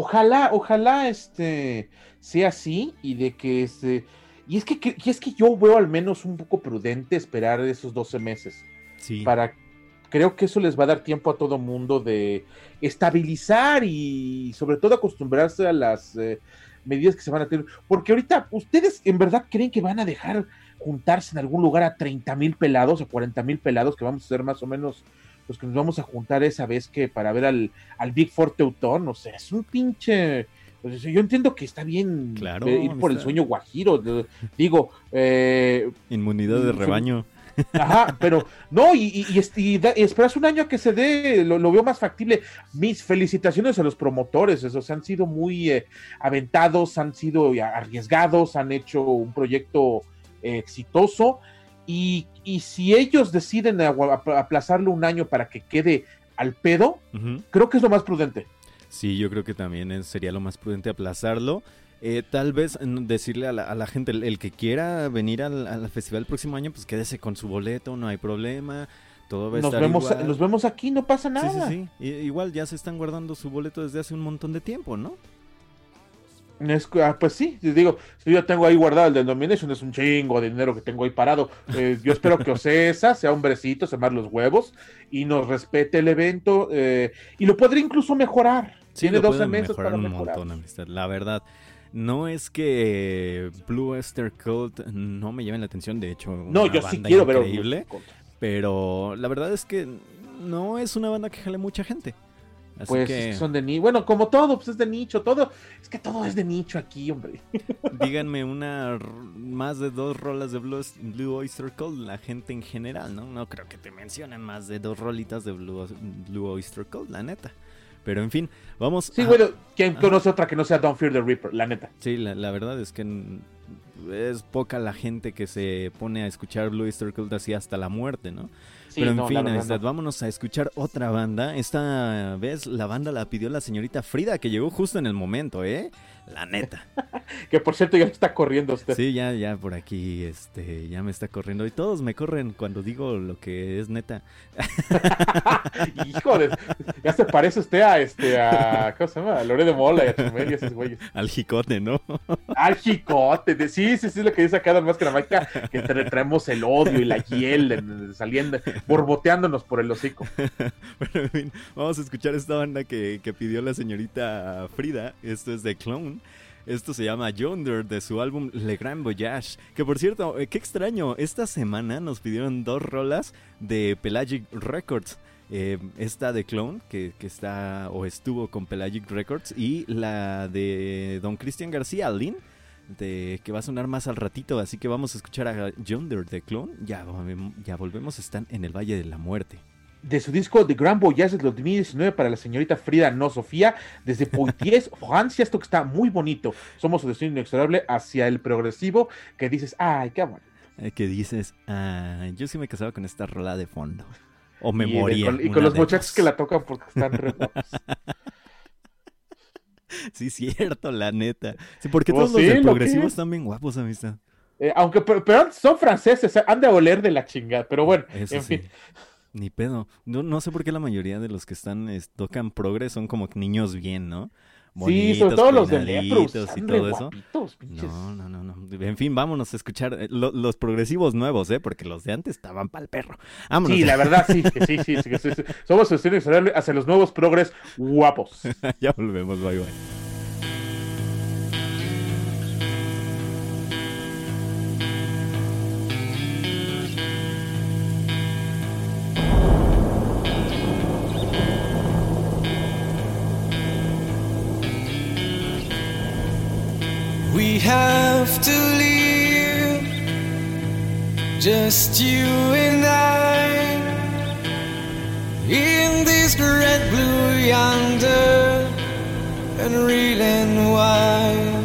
Ojalá, ojalá este sea así y de que este. Y es que, es que yo veo al menos un poco prudente esperar esos 12 meses. Sí. Para. Creo que eso les va a dar tiempo a todo mundo de estabilizar y sobre todo acostumbrarse a las eh, medidas que se van a tener. Porque ahorita, ¿ustedes en verdad creen que van a dejar juntarse en algún lugar a 30 mil pelados, a 40 mil pelados, que vamos a ser más o menos pues que nos vamos a juntar esa vez que para ver al, al Big Four Teutón, o sea, es un pinche... Pues, yo entiendo que está bien ir por el sueño guajiro, digo... Eh, Inmunidad de rebaño. Ajá, pero no, y, y, esperas un año a que se dé, lo, veo más factible. Mis felicitaciones a los promotores, esos han sido muy eh, aventados, han sido arriesgados, han hecho un proyecto eh, exitoso y, si ellos deciden aplazarlo un año para que quede al pedo, creo que es lo más prudente. Sí, yo creo que también sería lo más prudente aplazarlo. Eh, tal vez decirle a la, gente, el, que quiera venir al, festival el próximo año, pues quédese con su boleto, no hay problema. Todo va a nos estar vemos, igual. Nos vemos aquí, no pasa nada. Sí, sí, sí. igual ya se están guardando su boleto desde hace un montón de tiempo, ¿no? Ah, pues sí, digo, si yo tengo ahí guardado el del Domination, es un chingo de dinero que tengo ahí parado. Eh, yo espero que Ocesa sea hombrecito, se más los huevos y nos respete el evento eh, y lo podría incluso mejorar. Tiene 12 meses para un mejorar. Montón, La verdad, no es que Blue Esther Cult no me llame la atención, de hecho, no, yo sí quiero increíble, pero la verdad es que no es una banda que jale mucha gente. Pues que... son de nicho. Bueno, como todo, pues es de nicho, todo. Es que todo es de nicho aquí, hombre. Díganme una más de dos rolas de Blue, Oyster Cult, la gente en general, ¿no? No creo que te mencionen más de dos rolitas de Blue, Blue Oyster Cult, la neta. Pero en fin, vamos. Sí, bueno, ¿quién conoce otra que no sea Don't Fear the Reaper? La neta. Sí, la, verdad es que es poca la gente que se pone a escuchar Blue Oyster Cult así hasta la muerte, ¿no? Pero en fin, vámonos a escuchar otra banda. Esta vez la banda la pidió la señorita Frida, que llegó justo en el momento, ¿eh? La neta. que por cierto ya está corriendo usted. Sí, ya, ya por aquí, este, ya me está corriendo. Y todos me corren cuando digo lo que es neta. Híjole, ya se parece usted a este, a, ¿cómo se llama? A Lore de Mola y a Chumel y esos güeyes. Al jicote, ¿no? Al jicote, de, sí, sí, sí, lo que dice acá Don Máscara Mágica, que te retraemos el odio y la hiel saliendo, borboteándonos por el hocico. bueno, en fin, vamos a escuchar esta banda que, que pidió la señorita Frida. Esto es de Clone. Esto se llama Yonder de su álbum Le Grand Voyage. Que por cierto, eh, qué extraño, esta semana nos pidieron dos rolas de Pelagic Records. Eh, esta de Clone, que, está o estuvo con Pelagic Records, y la de Don Cristian García, Lynn, de, que va a sonar más al ratito. Así que vamos a escuchar a Yonder de Clone. Ya, ya volvemos, están en el Valle de la Muerte de su disco The Grand Voyage de 2019 para la señorita Frida No Sofía, desde Poitiers, Francia, esto que está muy bonito. Somos su destino inexorable hacia el progresivo, que dices, ay, qué bueno. Eh, que dices, ah, yo sí me casaba con esta rola de fondo. O me moría. Y con, los muchachos que la tocan porque están re Sí, cierto, la neta. Sí, porque todos los de progresivos están bien guapos, amistad. Eh, aunque, pero, son franceses, han de oler de la chingada, pero bueno, en fin. Ni pedo. No, no sé por qué la mayoría de los que están tocan progres son como niños bien, ¿no? sí, sobre todo los de y todo eso. No, no, no, no. En fin, vámonos a escuchar eh, los progresivos nuevos, ¿eh? Porque los de antes estaban para el perro. Vámonos. Sí, la verdad, sí, sí, sí. sí, sí, Somos hacia los nuevos progres guapos. ya volvemos, bye bye. Just you and I, in this red blue yonder, and real and wide.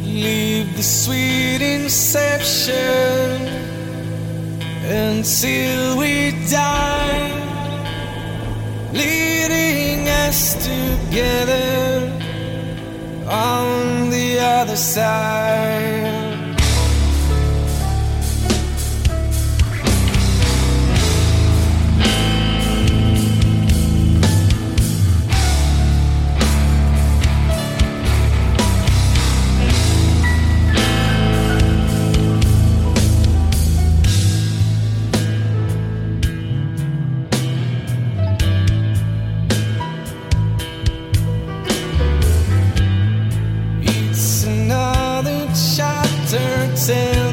Leave the sweet inception until we die, leading us together on the other side. sendo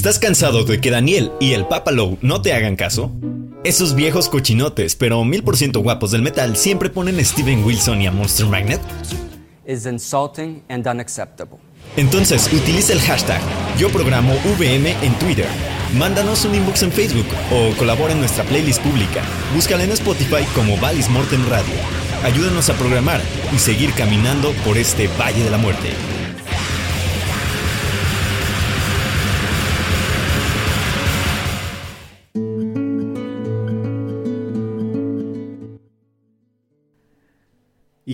¿Estás cansado de que Daniel y el Papa Low no te hagan caso? Esos viejos cochinotes, pero mil por ciento guapos del metal, siempre ponen a Steven Wilson y a Monster Magnet. is insulting and unacceptable. Entonces utiliza el hashtag Yo Programo VM en Twitter. Mándanos un inbox en Facebook o colabora en nuestra playlist pública. Búscala en Spotify como Valis Mortem Radio. Ayúdanos a programar y seguir caminando por este Valle de la Muerte.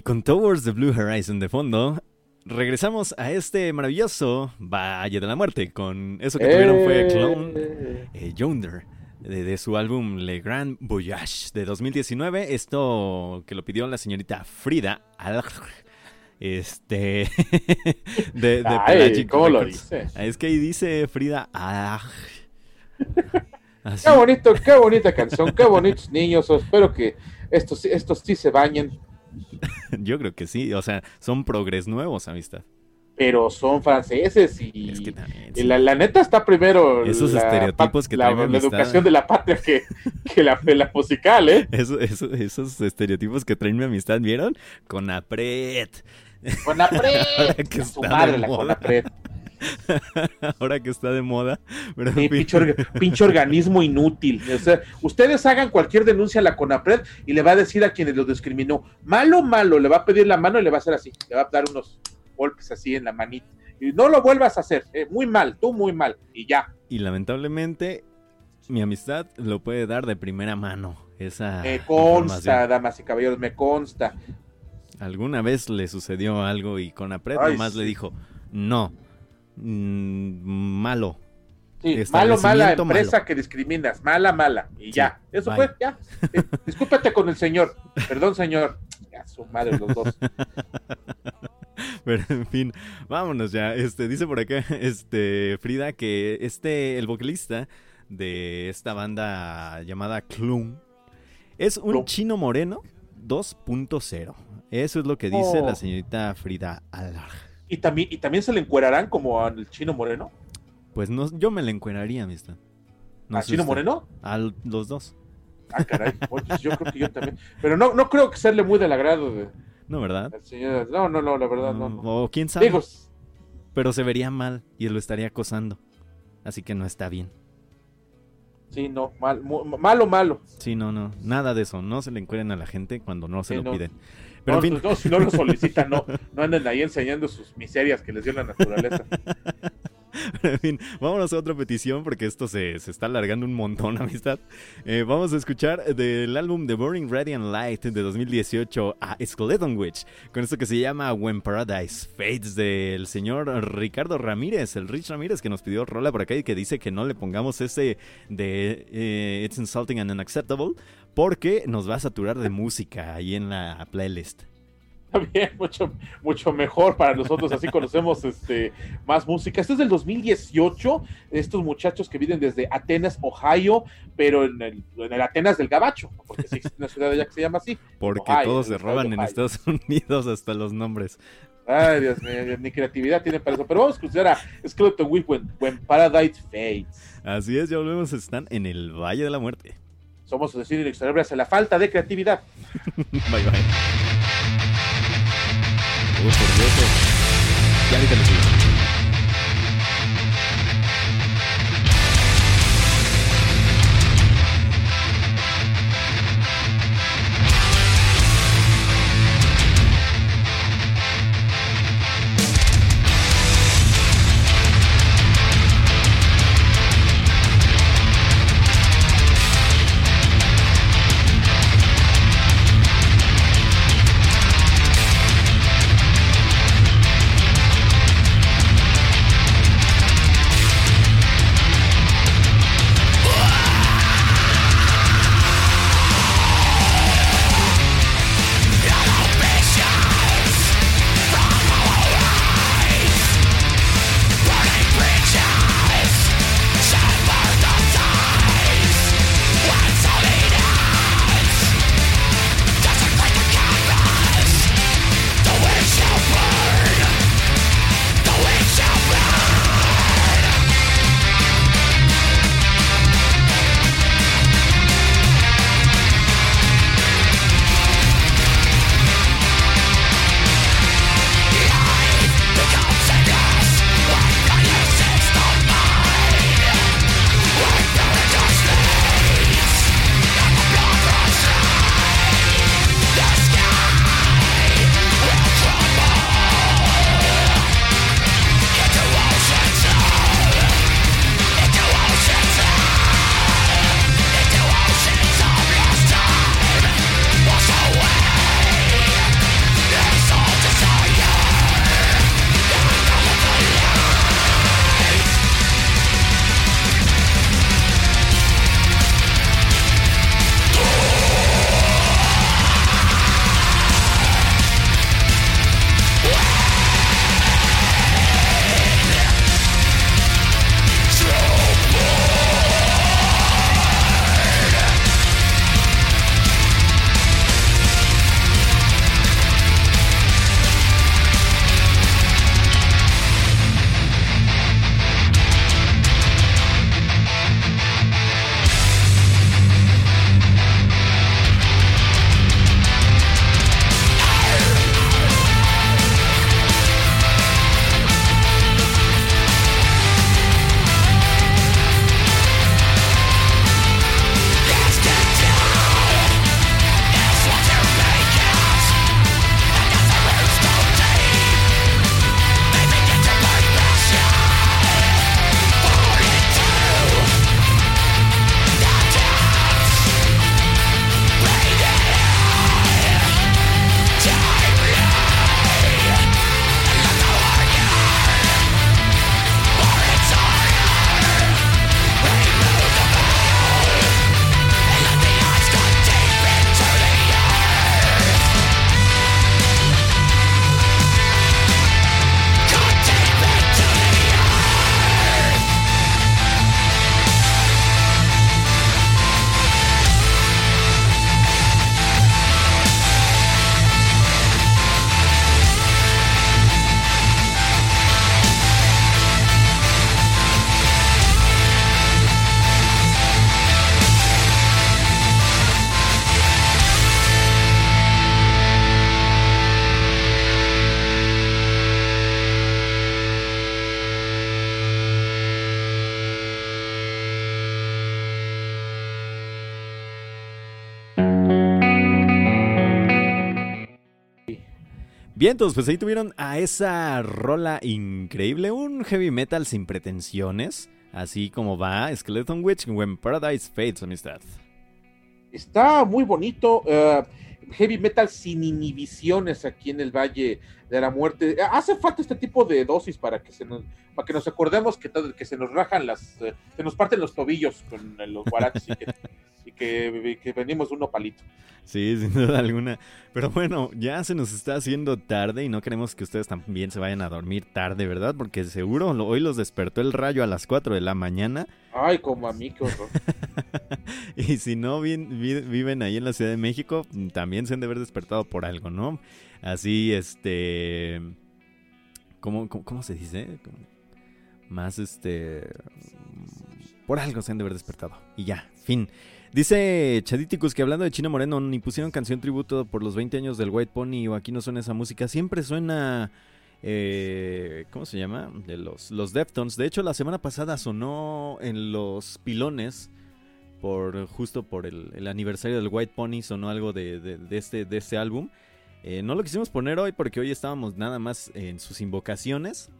Con Towards the Blue Horizon de fondo, regresamos a este maravilloso Valle de la Muerte. Con eso que tuvieron fue Clone eh, Yonder, de, de su álbum Le Grand Voyage de 2019. Esto que lo pidió la señorita Frida Este. de, de Ay. Ah, Es que ahí dice Frida. Así. Qué bonito, qué bonita canción, qué bonitos niños. Espero que estos, estos sí se bañen, Yo creo que sí. O sea, son progres nuevos, amistad. pero son franceses y, Es que también, y sí. la, la neta está primero Esos la estereotipos que la, trae la educación de la patria que, que la, musical, ¿eh? Eso- eso- esos estereotipos que traen mi amistad, ¿vieron? Con Apret. Conapred, Ahora que su madre la. Conapred. Ahora que está de moda. Pero Sí, pinche, orga- pinche organismo inútil. O sea, ustedes hagan cualquier denuncia a la CONAPRED y le va a decir a quienes lo discriminó, malo, malo, le va a pedir la mano y le va a hacer así, le va a dar unos golpes así en la manita. Y no lo vuelvas a hacer, eh, muy mal, tú muy mal, y ya. Y lamentablemente, mi amistad lo puede dar de primera mano. Esa Me consta, damas y caballeros, me consta. Alguna vez le sucedió algo y con Apret Ay, nomás sí. le dijo: No, mm, malo. Sí, malo, mala empresa malo. que discriminas, mala, mala, y ya. Eso bye. fue, ya. Eh, discúlpate con el señor, perdón, señor. Ya, su madre, los dos. Pero en fin, vámonos ya. Este, dice por acá, este, Frida, que este, el vocalista de esta banda llamada Klum, es un chino moreno 2.0. Eso es lo que dice Oh. la señorita Frida Alar. Y también, y también se le encuerarán como al chino moreno. Pues no, yo me la encueraría, amistad. No ¿Al chino usted. moreno? A los dos. Ah, caray. Yo creo que yo también. Pero no, no creo que serle muy del agrado de, No, ¿verdad? señor. No, no, no, la verdad, no. no. O quién sabe. Digo, Pero se vería mal y lo estaría acosando. Así que no está bien. sí, no, mal, mu- malo, malo. Sí, no, no. Nada de eso. No se le encueren a la gente cuando no se Sí, lo no. piden. Pero no, en fin. no, si no lo solicitan, no, no anden ahí enseñando sus miserias que les dio la naturaleza. En fin, vámonos a otra petición porque esto se, se está alargando un montón, amistad. Eh, vamos a escuchar del álbum The Burning Radiant Light de 2018 a Skeleton Witch, con esto que se llama When Paradise Fades del señor Ricardo Ramírez, el Rich Ramírez que nos pidió rola por acá y que dice que no le pongamos ese de eh, It's Insulting and Unacceptable porque nos va a saturar de música ahí en la playlist. Está bien, mucho, mucho mejor para nosotros, así conocemos este, más música. Este es del 2018, estos muchachos que viven desde Atenas, Ohio, pero en el, en el Atenas del Gabacho, porque sí existe una ciudad allá que se llama así. Porque Ohio, todos se roban en. Estados Unidos hasta los nombres. Ay, Dios mío, ni creatividad tienen para eso. Pero vamos a escuchar a Skeleton Week when, when Paradise Fades. Así es, ya volvemos, están en el Valle de la Muerte. Somos su destino inexorable hacia la falta de creatividad. Bye bye. Oh, por Dios. eh. Ya ahorita le sigo. Pues ahí tuvieron a esa rola increíble, un heavy metal sin pretensiones, así como va Skeleton Witch When Paradise Fades, amistad. Está muy bonito, eh, heavy metal sin inhibiciones aquí en el Valle de la Muerte. Hace falta este tipo de dosis para que se nos, para que nos acordemos que, que se nos rajan las, eh, se nos parten los tobillos con los guaraches y que y que, venimos un palito. Sí, sin duda alguna. Pero bueno, ya se nos está haciendo tarde y no queremos que ustedes también se vayan a dormir tarde, ¿verdad? Porque seguro hoy los despertó el rayo a las 4 de la mañana. Ay, como a mí, qué horror. y si no viven ahí en la Ciudad de México, también se han de haber despertado por algo, ¿no? Así, este... ¿Cómo, cómo, se dice? Más, este... Por algo se han de haber despertado. Y ya, fin. Dice Chaditicus que hablando de Chino Moreno, ni pusieron canción tributo por los 20 años del White Pony o aquí no suena esa música. Siempre suena. Eh, ¿Cómo se llama? De los, los Deftones. De hecho, la semana pasada sonó en los pilones. Por, justo por el, aniversario del White Pony sonó algo de, este, de este álbum. Eh, no lo quisimos poner hoy porque hoy estábamos nada más en sus invocaciones.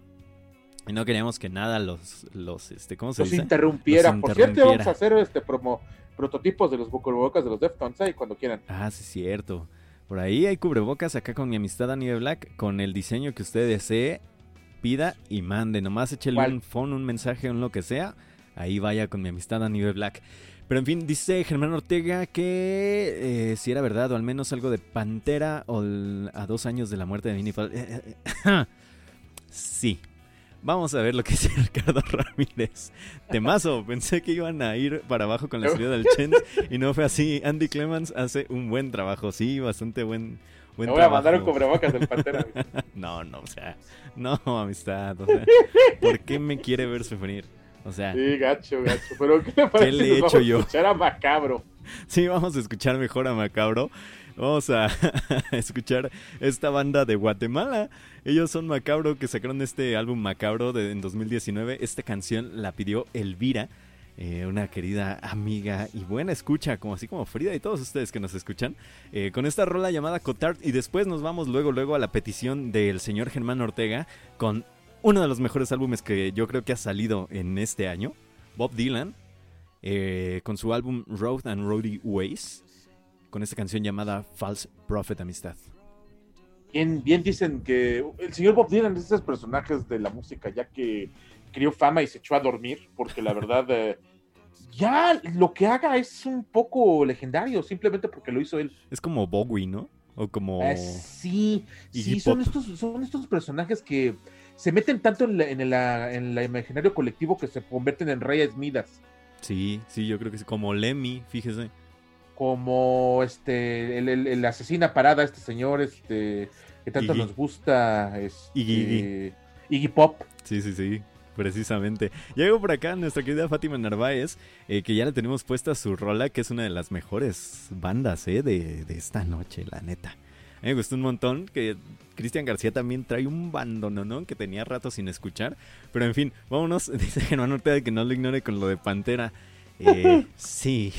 Y no queríamos que nada los, los este, ¿cómo se dice? Interrumpiera. Por cierto, vamos a hacer este promo, prototipos de los cubrebocas de los Deftones ahí cuando quieran. Ah, sí, cierto. Por ahí hay cubrebocas acá con mi amistad Anive Black, con el diseño que usted desee, pida y mande. Nomás échele un phone, un mensaje, un lo que sea. Ahí vaya con mi amistad Anive Black. Pero en fin, dice Germán Ortega que eh, si era verdad, o al menos algo de Pantera o a dos años de la muerte de Minifal. sí, Vamos a ver lo que dice Ricardo Ramírez. Temazo, pensé que iban a ir para abajo con la salida del Chen y no fue así. Andy Clemens hace un buen trabajo, sí, bastante buen, Me voy a mandar un cubrebocas del Pantera. no, no, o sea, no, amistad. O sea, ¿por qué me quiere ver sufrir? O sea, sí, gacho, gacho. Pero ¿qué le parece? ¿Qué le he hecho yo? Escuchar a Macabro. Sí, vamos a escuchar mejor a Macabro. Vamos a escuchar esta banda de Guatemala. Ellos son Macabro, que sacaron este álbum Macabro de, en 2019. Esta canción la pidió Elvira. Eh, una querida amiga y buena escucha, como así como Frida y todos ustedes que nos escuchan, eh, con esta rola llamada Cotard. Y después nos vamos luego, luego a la petición del señor Germán Ortega con uno de los mejores álbumes que yo creo que ha salido en este año, Bob Dylan, eh, con su álbum Road and Roady Ways con esta canción llamada False Prophet Amistad. Bien, bien dicen que el señor Bob Dylan es de esos personajes de la música, ya que crió fama y se echó a dormir, porque la verdad, eh, ya lo que haga es un poco legendario, simplemente porque lo hizo él. Es como Bowie, ¿no? O como. Eh, sí, sí, son estos, son estos personajes que se meten tanto en, en, el imaginario colectivo que se convierten en reyes midas. Sí, sí, yo creo que es como Lemmy, fíjese. Como este el, asesina parada este señor este que tanto nos gusta este, Iggy, Pop. Sí sí sí precisamente. Llegó por acá nuestra querida Fátima Narváez eh, que ya le tenemos puesta su rola que es una de las mejores bandas eh, de, esta noche la neta a mí me gustó un montón que Cristian García también trae un bandono, ¿no? Que tenía rato sin escuchar. Pero en fin, vámonos. Dice Germán Ortega que no lo ignore con lo de Pantera. Eh, sí.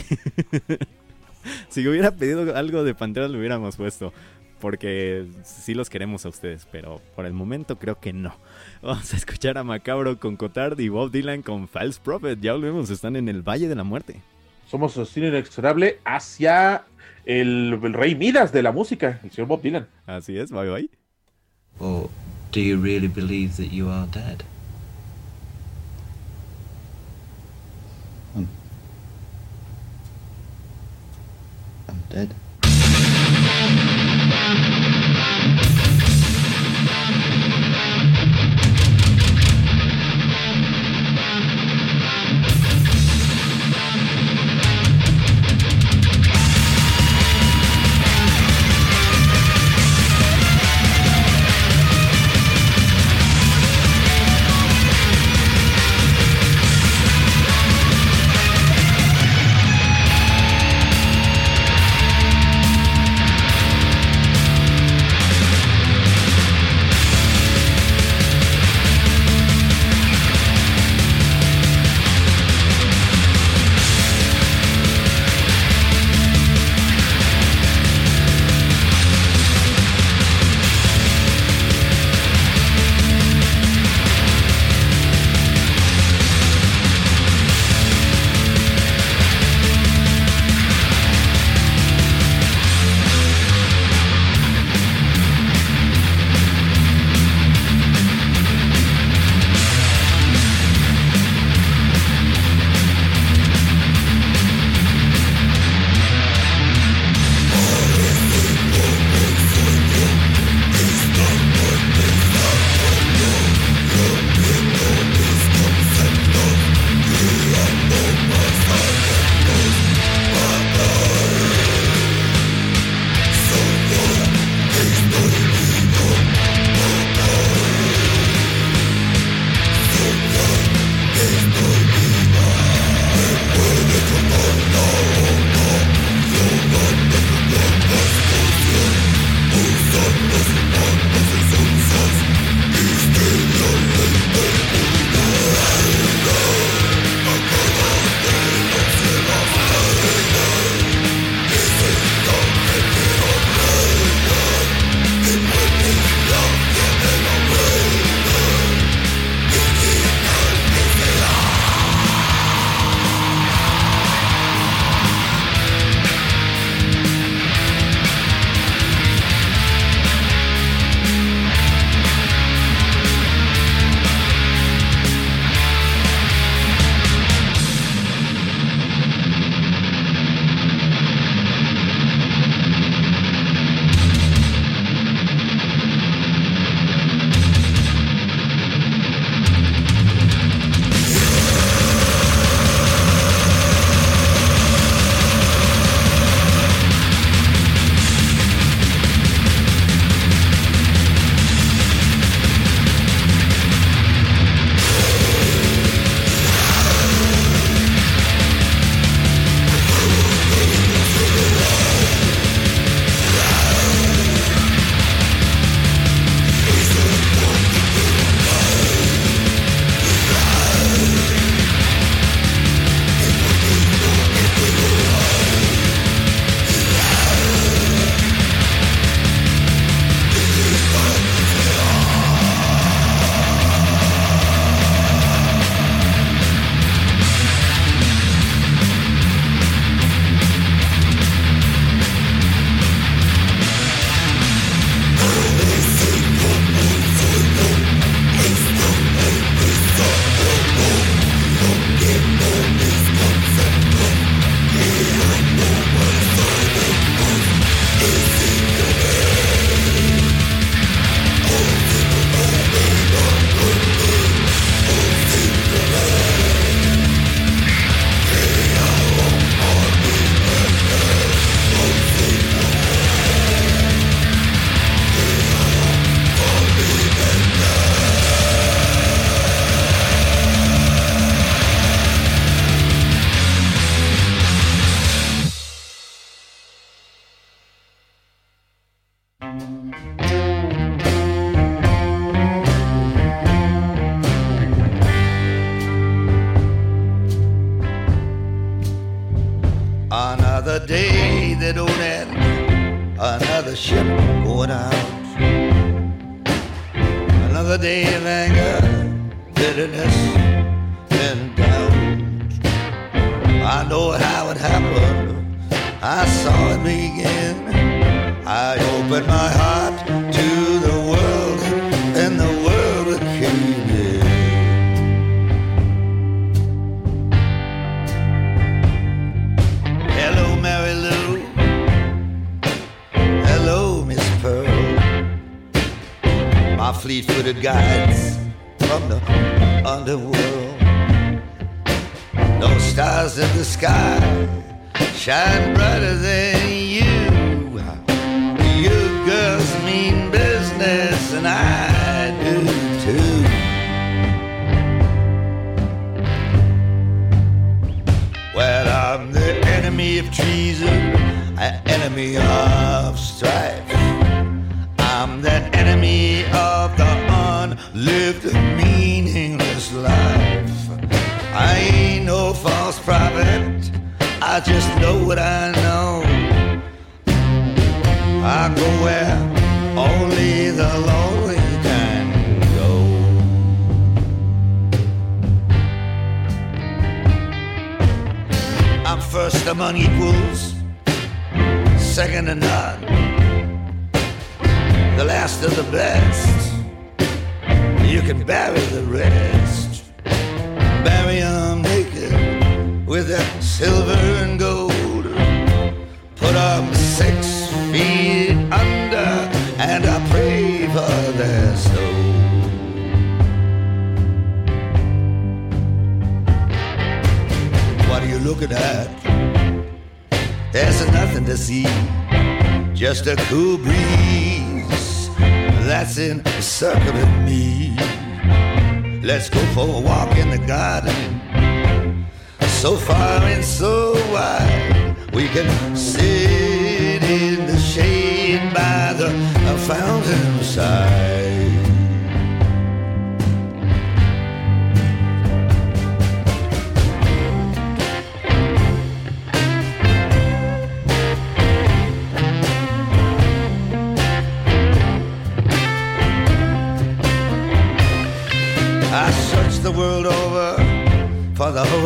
si hubiera pedido algo de Pantera lo hubiéramos puesto. Porque sí los queremos a ustedes, pero por el momento creo que no. Vamos a escuchar a Macabro con Cotard y Bob Dylan con False Prophet. Ya volvemos, están en el Valle de la Muerte. Somos cine inexorable hacia el, rey Midas de la música, el señor Bob Dylan. Así es, bye bye. Or do you really believe that you are dead? dead.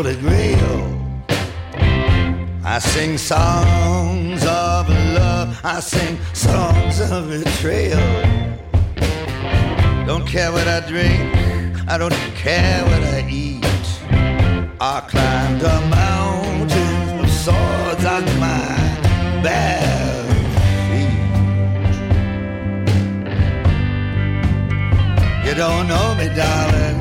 Holy Grail. I sing songs of love, I sing songs of betrayal. Don't care what I drink, I don't care what I eat. I climbed the mountain with swords on my bare feet. You don't know me, darling.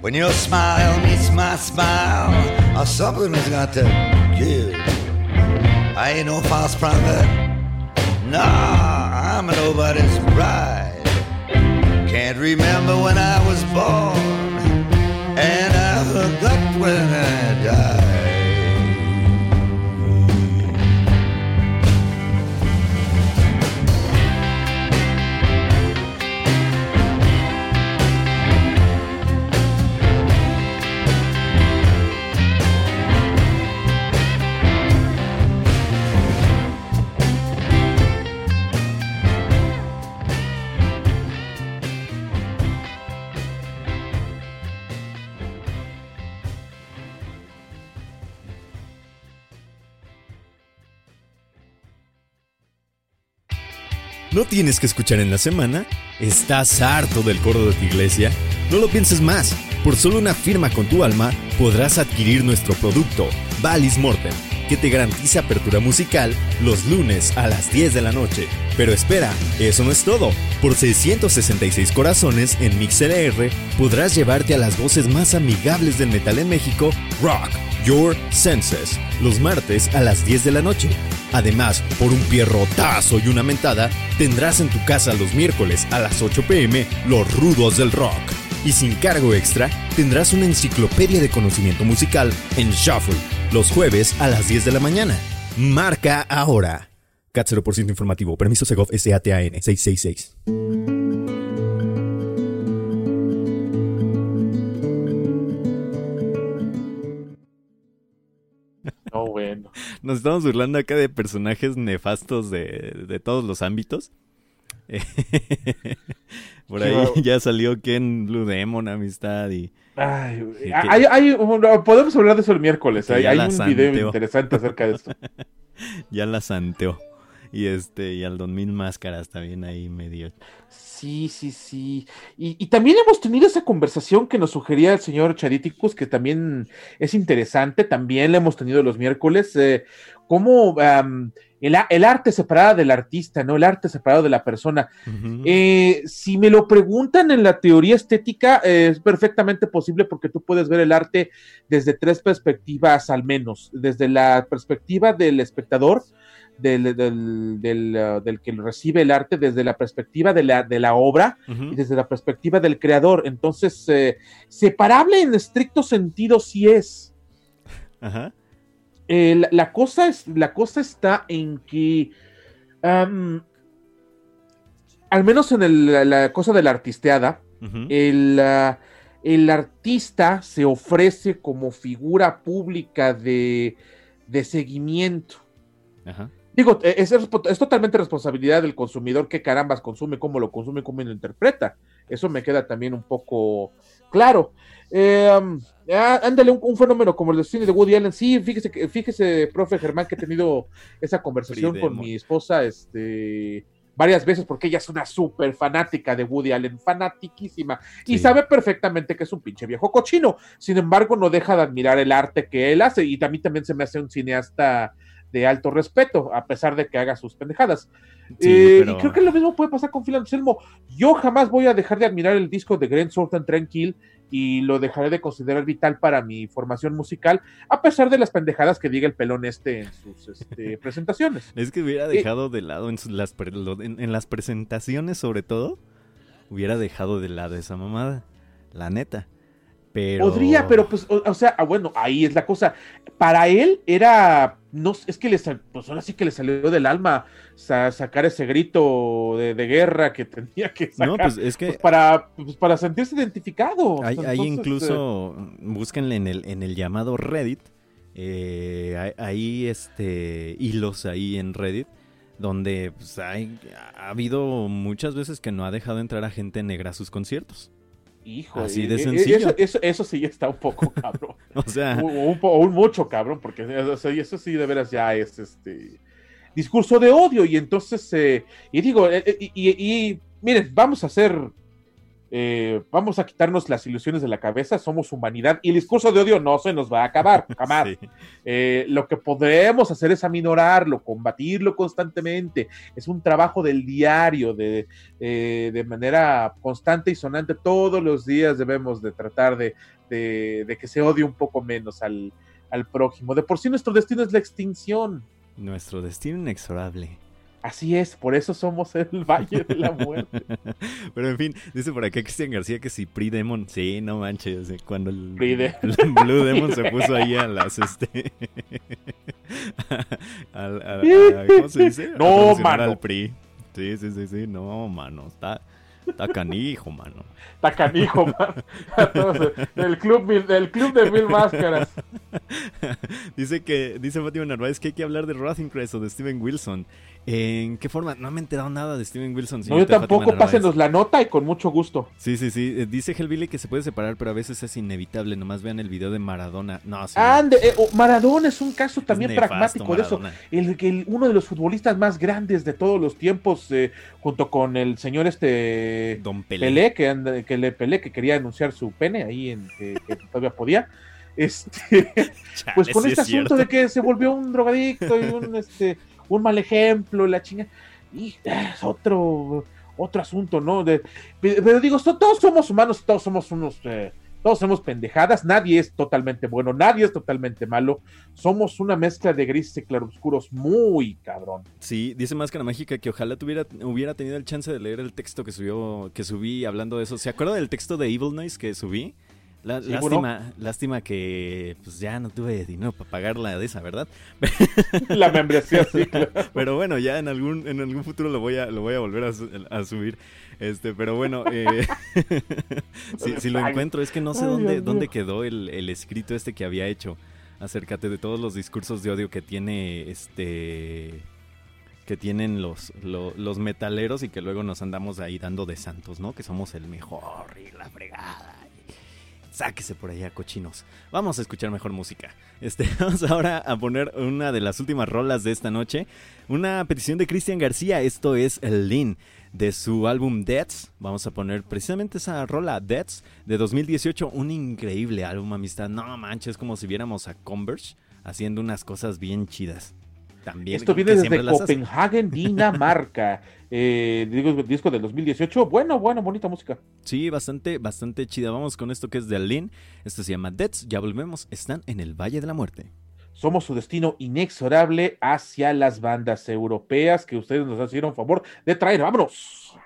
When your smile meets my smile, or something has got to give. I ain't no false prophet. Nah, I'm nobody's bride. Can't remember when I was born, and I forgot when I died. ¿No tienes que escuchar en la semana? ¿Estás harto del coro de tu iglesia? No lo pienses más. Por solo una firma con tu alma podrás adquirir nuestro producto, Valis Mortem, que te garantiza apertura musical los lunes a las 10 de la noche. Pero espera, eso no es todo. Por 666 corazones en MixLR podrás llevarte a las voces más amigables del metal en México, Rock Your Senses, los martes a las 10 de la noche. Además, por un pierrotazo y una mentada, tendrás en tu casa los miércoles a las 8 pm los rudos del rock. Y sin cargo extra, tendrás una enciclopedia de conocimiento musical en Shuffle, los jueves a las 10 de la mañana. Marca ahora. CAT 0% informativo. Permiso Segov SATAN 666. Nos estamos burlando acá de personajes nefastos de, de todos los ámbitos. Por ahí ya salió Ken Blue Demon, amistad y... Ay, hay, hay, podemos hablar de eso el miércoles. Hay, hay un video interesante acerca de esto. ya la santeó. Y este, y al Don Mil Máscaras también ahí medio. Sí, sí, sí. Y, también hemos tenido esa conversación que nos sugería el señor Chariticus, que también es interesante. También la hemos tenido los miércoles. Eh, cómo el, arte separado del artista, ¿no? El arte separado de la persona. Eh, si me lo preguntan en la teoría estética, eh, es perfectamente posible porque tú puedes ver el arte desde tres perspectivas al menos. Desde la perspectiva del espectador, del, del, uh, del, que recibe el arte desde la perspectiva de la, de la obra y desde la perspectiva del creador. Entonces, eh, separable en estricto sentido sí es. Eh, la, cosa es, la cosa está en que, al menos en la, cosa de la artisteada, el, uh, el, artista se ofrece como figura pública de, de seguimiento. Ajá. Digo, e, es, es, totalmente responsabilidad del consumidor qué carambas consume, cómo lo consume, cómo lo interpreta. Eso me queda también un poco claro. Eh, ándale, un, fenómeno como el de cine de Woody Allen. Sí, fíjese, fíjese, profe Germán, que he tenido esa conversación con mi esposa este, varias veces, porque ella es una súper fanática de Woody Allen, fanatiquísima, y sabe perfectamente que es un pinche viejo cochino. Sin embargo, no deja de admirar el arte que él hace, y también, también se me hace un cineasta de alto respeto, a pesar de que haga sus pendejadas. Eh, y creo que lo mismo puede pasar con Phil Anselmo. Yo jamás voy a dejar de admirar el disco de Grand Sultan Tranquil y lo dejaré de considerar vital para mi formación musical, a pesar de las pendejadas que diga el pelón este en sus este, presentaciones. Es que hubiera eh, dejado de lado en, las, en las presentaciones, sobre todo, hubiera dejado de lado esa mamada, la neta. Podría, pero pues, o, sea, ah, bueno, ahí es la cosa. Para él era, no, es que le, pues ahora sí que le salió del alma sacar ese grito de, guerra que tenía que sacar. No, pues es que pues, para, pues, para sentirse identificado. Hay, incluso, eh, búsquenle en el, en el llamado Reddit, eh, hay, este hilos ahí en Reddit donde pues, hay, ha habido muchas veces que no ha dejado entrar a gente negra a sus conciertos. Hijo, Así de sencillo. Eso, sí ya está un poco cabrón. o sea. O, un, mucho cabrón, porque eso sí de veras ya es este discurso de odio. Y entonces, eh, y digo, eh, eh, y, miren, vamos a hacer eh, vamos a quitarnos las ilusiones de la cabeza, somos humanidad y el discurso de odio no se nos va a acabar, jamás. Eh, lo que podremos hacer es aminorarlo, combatirlo constantemente. Es un trabajo del diario, de, eh, de manera constante y sonante. Todos los días debemos de tratar de, de, que se odie un poco menos al, al prójimo. De por sí nuestro destino es la extinción. Nuestro destino inexorable. Así es, por eso somos el Valle de la Muerte. Pero en fin, dice por acá Cristian García que si Pri Demon, sí, no manches, cuando el, el Blue Demon se puso ahí a las este ¿cómo se dice? No, mano. Al PRI. Sí, sí, sí, sí, no, mano, está Está canijo, mano. Está canijo, mano. el club, del club de mil máscaras. dice que, dice Fátima Narváez que hay que hablar de Rothencrest o de Steven Wilson. ¿En qué forma? No me he enterado nada de Steven Wilson. No, yo tampoco, pásenos la nota y con mucho gusto. Sí, sí, sí. Eh, dice Hellbilly que se puede separar, pero a veces es inevitable. Nomás vean el video de Maradona. No, sí. Ande, eh, oh, Maradona es un caso también pragmático de eso. El, el, uno de los futbolistas más grandes de todos los tiempos, eh, junto con el señor este Don Pelé, que, que le Pelé, que quería anunciar su pene ahí en que, todavía podía. Este, pues con este asunto de que se volvió un drogadicto y un este un mal ejemplo, la chinga. Y es otro, otro asunto, ¿no? De, pero digo, todos somos humanos, todos somos unos, eh, todos somos pendejadas, nadie es totalmente bueno, nadie es totalmente malo. Somos una mezcla de grises y claroscuros muy cabrón. Sí, dice Máscara Mágica que ojalá tuviera, hubiera tenido el chance de leer el texto que subió, que subí hablando de eso. ¿Se acuerda del texto de Evil Noise que subí? Lástima, lástima que pues ya no tuve dinero para pagar la de esa, ¿verdad? la membresía, sí, Pero bueno, ya en algún, en algún futuro lo voy a, lo voy a volver a, subir. Este, pero bueno, eh, si, lo encuentro, es que no sé dónde, dónde quedó el, escrito este que había hecho. Acércate de todos los discursos de odio que tiene este que tienen los, los, los, metaleros y que luego nos andamos ahí dando de santos, ¿no? Que somos el mejor y la fregada sáquese por allá, cochinos. Vamos a escuchar mejor música. Este, vamos ahora a poner una de las últimas rolas de esta noche. Una petición de Cristian García. Esto es el Lean de su álbum Deaths. Vamos a poner precisamente esa rola, Deaths, de 2018. Un increíble álbum, amistad. No manches, como si viéramos a Converge haciendo unas cosas bien chidas. También, Esto viene desde Copenhagen, Dinamarca. eh, disco, disco del 2018. Bueno, bueno, bonita música. Sí, bastante, bastante chida. Vamos con esto que es de Aline. Esto se llama Deaths. Ya volvemos. Están en el Valle de la Muerte. Somos su destino inexorable hacia las bandas europeas que ustedes nos hicieron favor de traer. ¡Vámonos!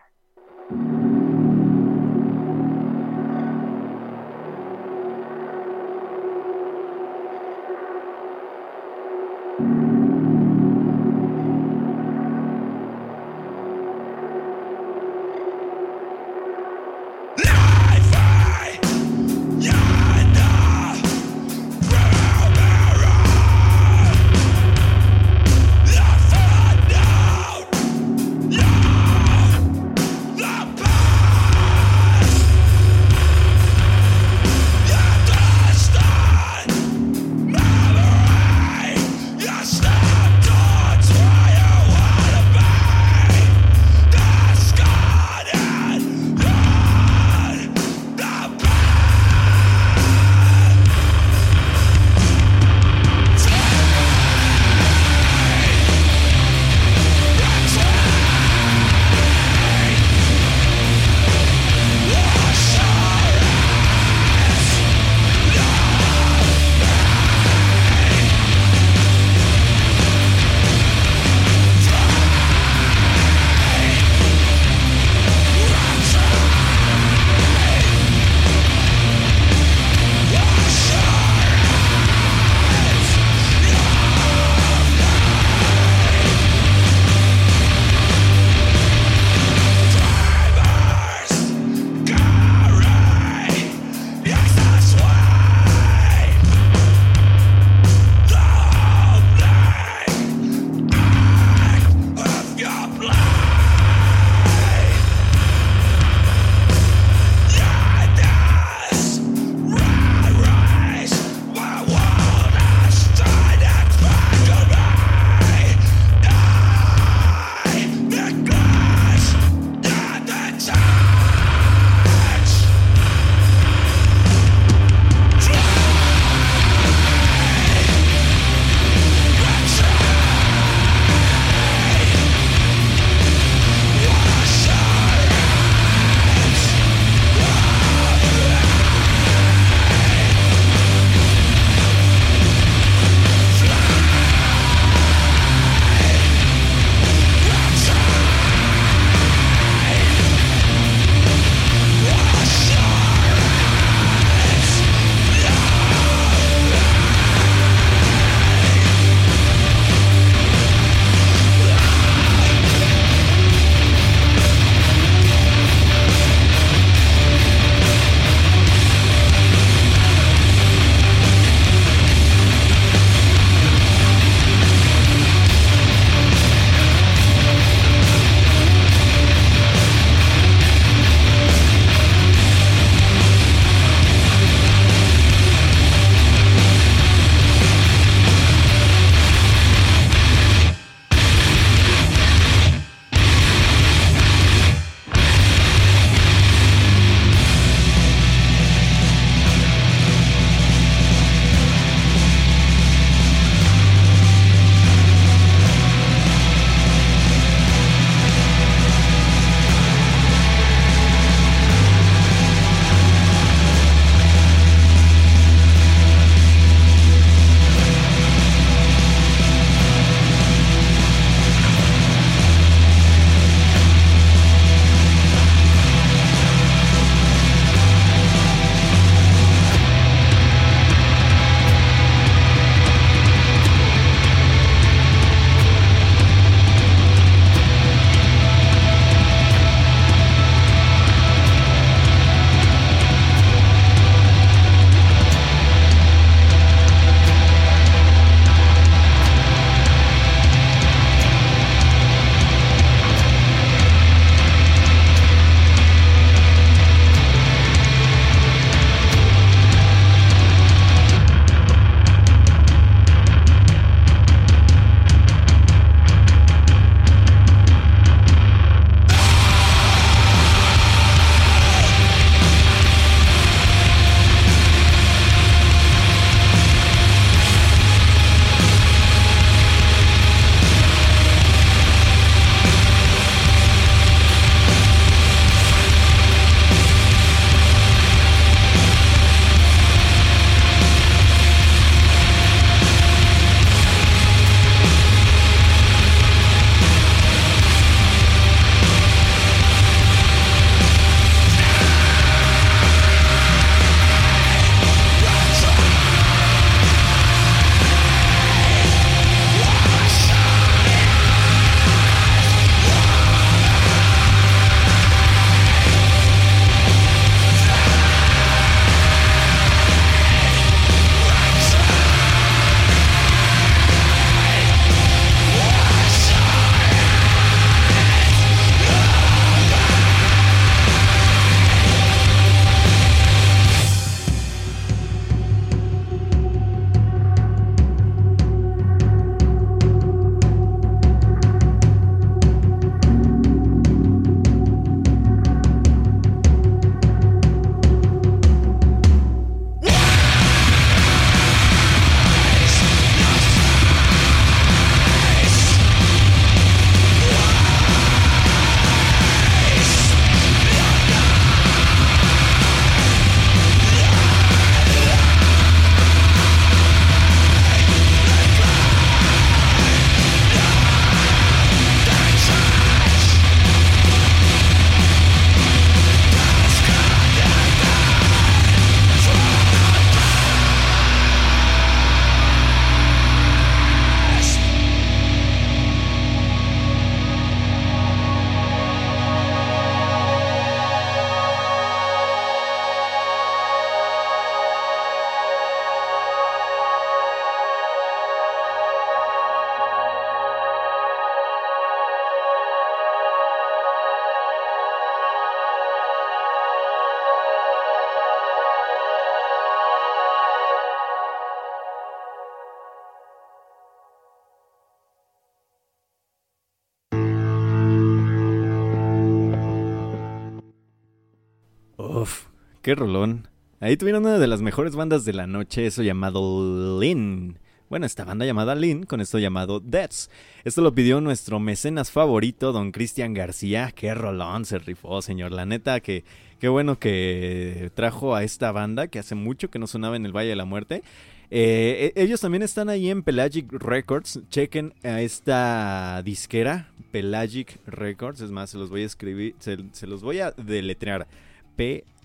Qué rolón. Ahí tuvieron una de las mejores bandas de la noche, eso llamado Lynn. Bueno, esta banda llamada Lynn, con esto llamado Deaths. Esto lo pidió nuestro mecenas favorito, don Cristian García. Qué rolón se rifó, señor. La neta, que qué bueno que trajo a esta banda que hace mucho que no sonaba en el Valle de la Muerte. Eh, e, ellos también están ahí en Pelagic Records. Chequen a esta disquera, Pelagic Records. Es más, se los voy a escribir, se, se los voy a deletrear.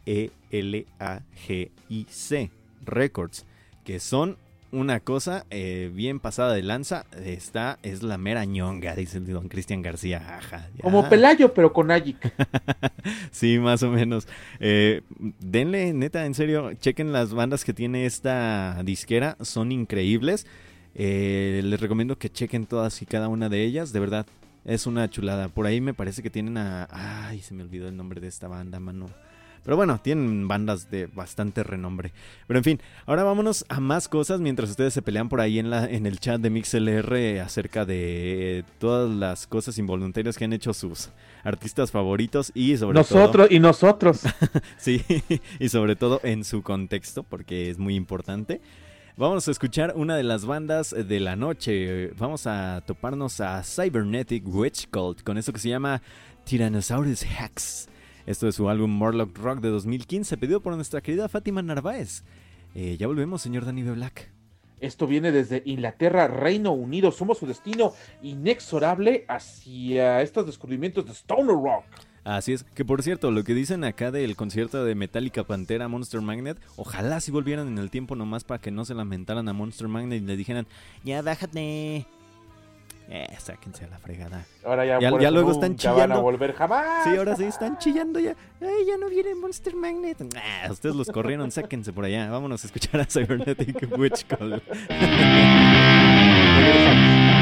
P-E-L-A-G-I-C Records. Que son una cosa eh, bien pasada de lanza. Esta es la mera ñonga, dice don Cristian García. Ajá, Como Pelayo, pero con Agic. sí, más o menos. Eh, denle, neta, en serio, chequen las bandas que tiene esta disquera. Son increíbles. Eh, les recomiendo que chequen todas y cada una de ellas. De verdad, es una chulada. Por ahí me parece que tienen a... Ay, se me olvidó el nombre de esta banda, mano. Pero bueno, tienen bandas de bastante renombre. Pero en fin, ahora vámonos a más cosas mientras ustedes se pelean por ahí en, la, en el chat de MixLR acerca de todas las cosas involuntarias que han hecho sus artistas favoritos y sobre nosotros, todo... Y nosotros. sí, y sobre todo en su contexto, porque es muy importante. Vamos a escuchar una de las bandas de la noche. Vamos a toparnos a Cybernetic Witch Cult con eso que se llama Tyrannosaurus Hex. Esto es su álbum Morlock Rock de 2015, pedido por nuestra querida Fátima Narváez. Eh, ya volvemos, señor Danny B. Black. Esto viene desde Inglaterra, Reino Unido. Somos su destino inexorable hacia estos descubrimientos de Stoner Rock. Así es, que por cierto, lo que dicen acá del concierto de Metallica Pantera Monster Magnet, ojalá si volvieran en el tiempo nomás para que no se lamentaran a Monster Magnet y le dijeran, ya bájate, eh, sáquense a la fregada. Ahora ya, ya, luego están chillando. Van a volver jamás. Sí, ahora sí están chillando ya. Ay, ya no viene Monster Magnet. Ustedes los corrieron, sáquense por allá. Vámonos a escuchar a Cybernetic Witch Call.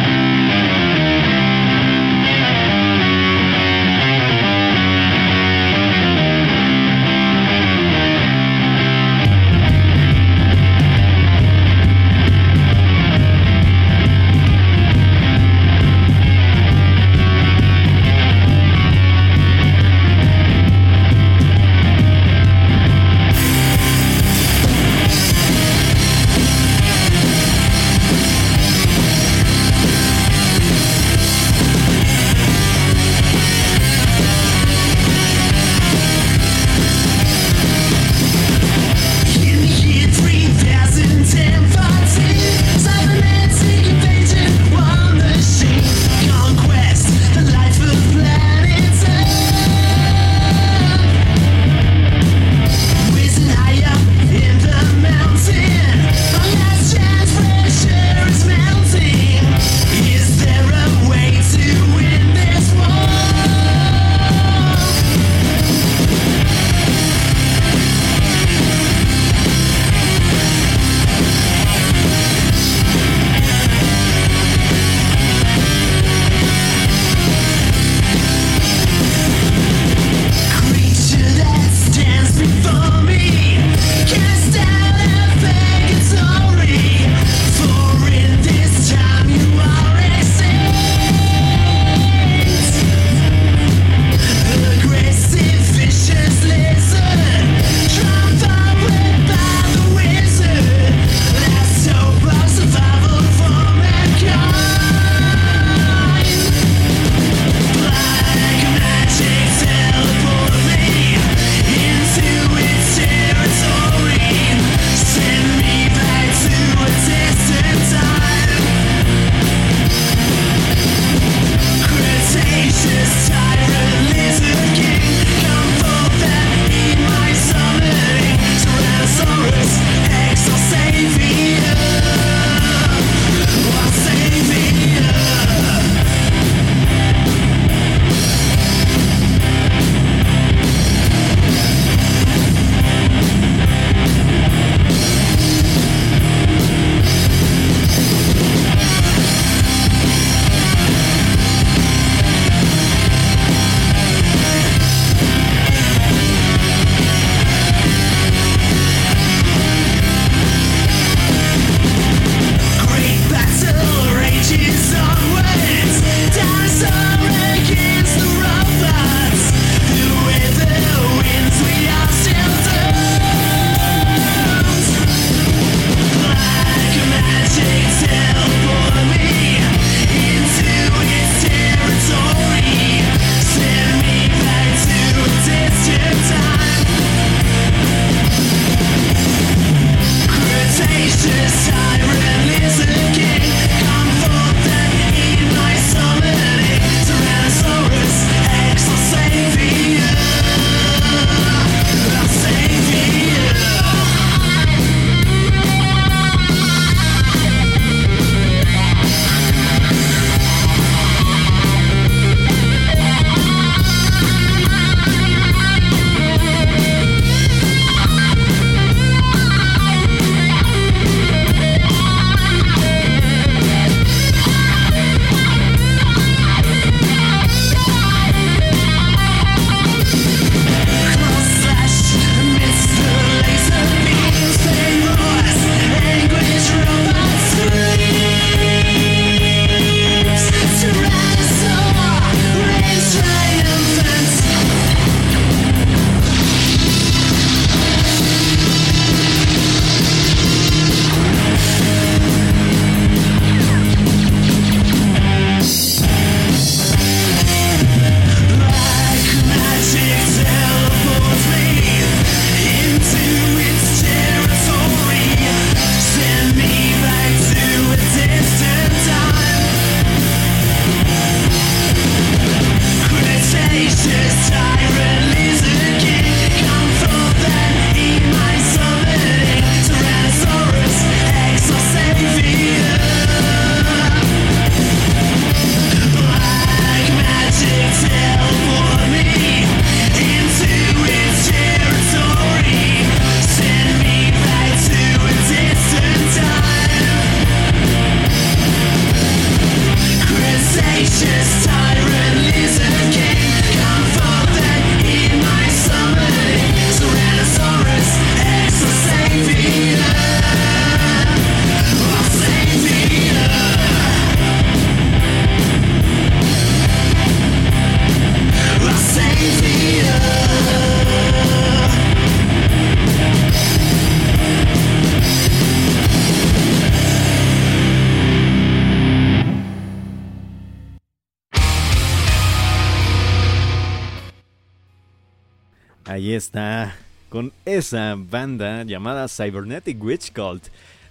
esa banda llamada Cybernetic Witch Cult.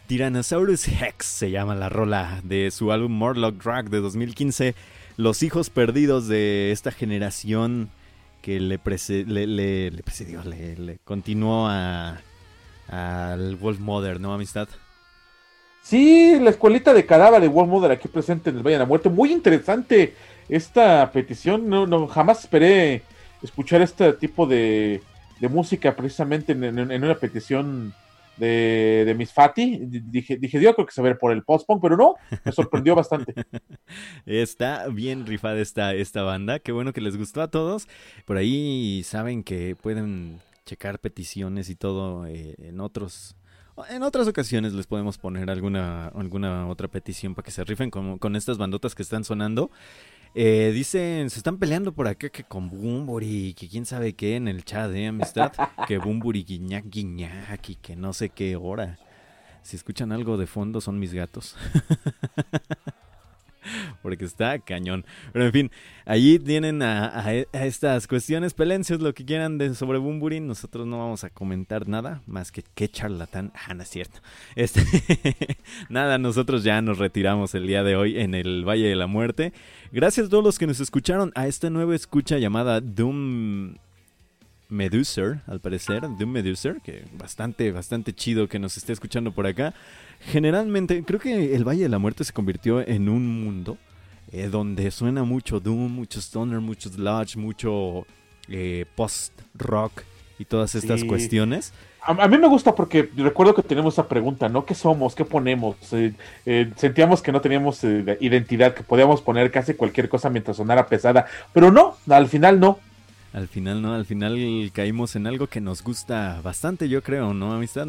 Tyrannosaurus Hex se llama la rola de su álbum Morlock Drag de 2015. Los hijos perdidos de esta generación que le, le, precedió, le, continuó a, al Wolf Mother, ¿no, amistad? Sí, la escuelita de cadáver de Wolf Mother aquí presente en el Valle de la Muerte. Muy interesante esta petición. No jamás esperé escuchar este tipo de, música precisamente en, una petición de, de Miss Fati. Dije, dije, yo creo que se ve por el post-punk, pero no, me sorprendió bastante. Está bien rifada esta, esta banda, qué bueno que les gustó a todos. Por ahí saben que pueden checar peticiones y todo eh, en otros... En otras ocasiones les podemos poner alguna, alguna otra petición para que se rifen con, con estas bandotas que están sonando. Eh, dicen, se están peleando por acá que con Bumburi, que quién sabe qué en el chat, ¿eh, amistad? que Bumburi guiñac guiñac y que no sé qué hora. Si escuchan algo de fondo son mis gatos. porque está cañón. Pero en fin, allí tienen a, estas cuestiones. Pelencias, lo que quieran de sobre Bumburi. Nosotros no vamos a comentar nada más que qué charlatán. Ah, no es cierto. Este, nada, nosotros ya nos retiramos el día de hoy en el Valle de la Muerte. Gracias a todos los que nos escucharon a esta nueva escucha llamada Doom Meduser, al parecer, Doom Meduser, que bastante, bastante chido que nos esté escuchando por acá. Generalmente, creo que el Valle de la Muerte se convirtió en un mundo eh, donde suena mucho Doom, mucho Stoner, mucho Sludge, mucho eh, post-rock y todas estas cuestiones. A, mí me gusta porque recuerdo que tenemos esa pregunta, ¿no? ¿Qué somos? ¿Qué ponemos? Eh, sentíamos que no teníamos identidad, que podíamos poner casi cualquier cosa mientras sonara pesada, pero no, al final no. Al final no, al final caímos en algo que nos gusta bastante, yo creo, ¿no, amistad?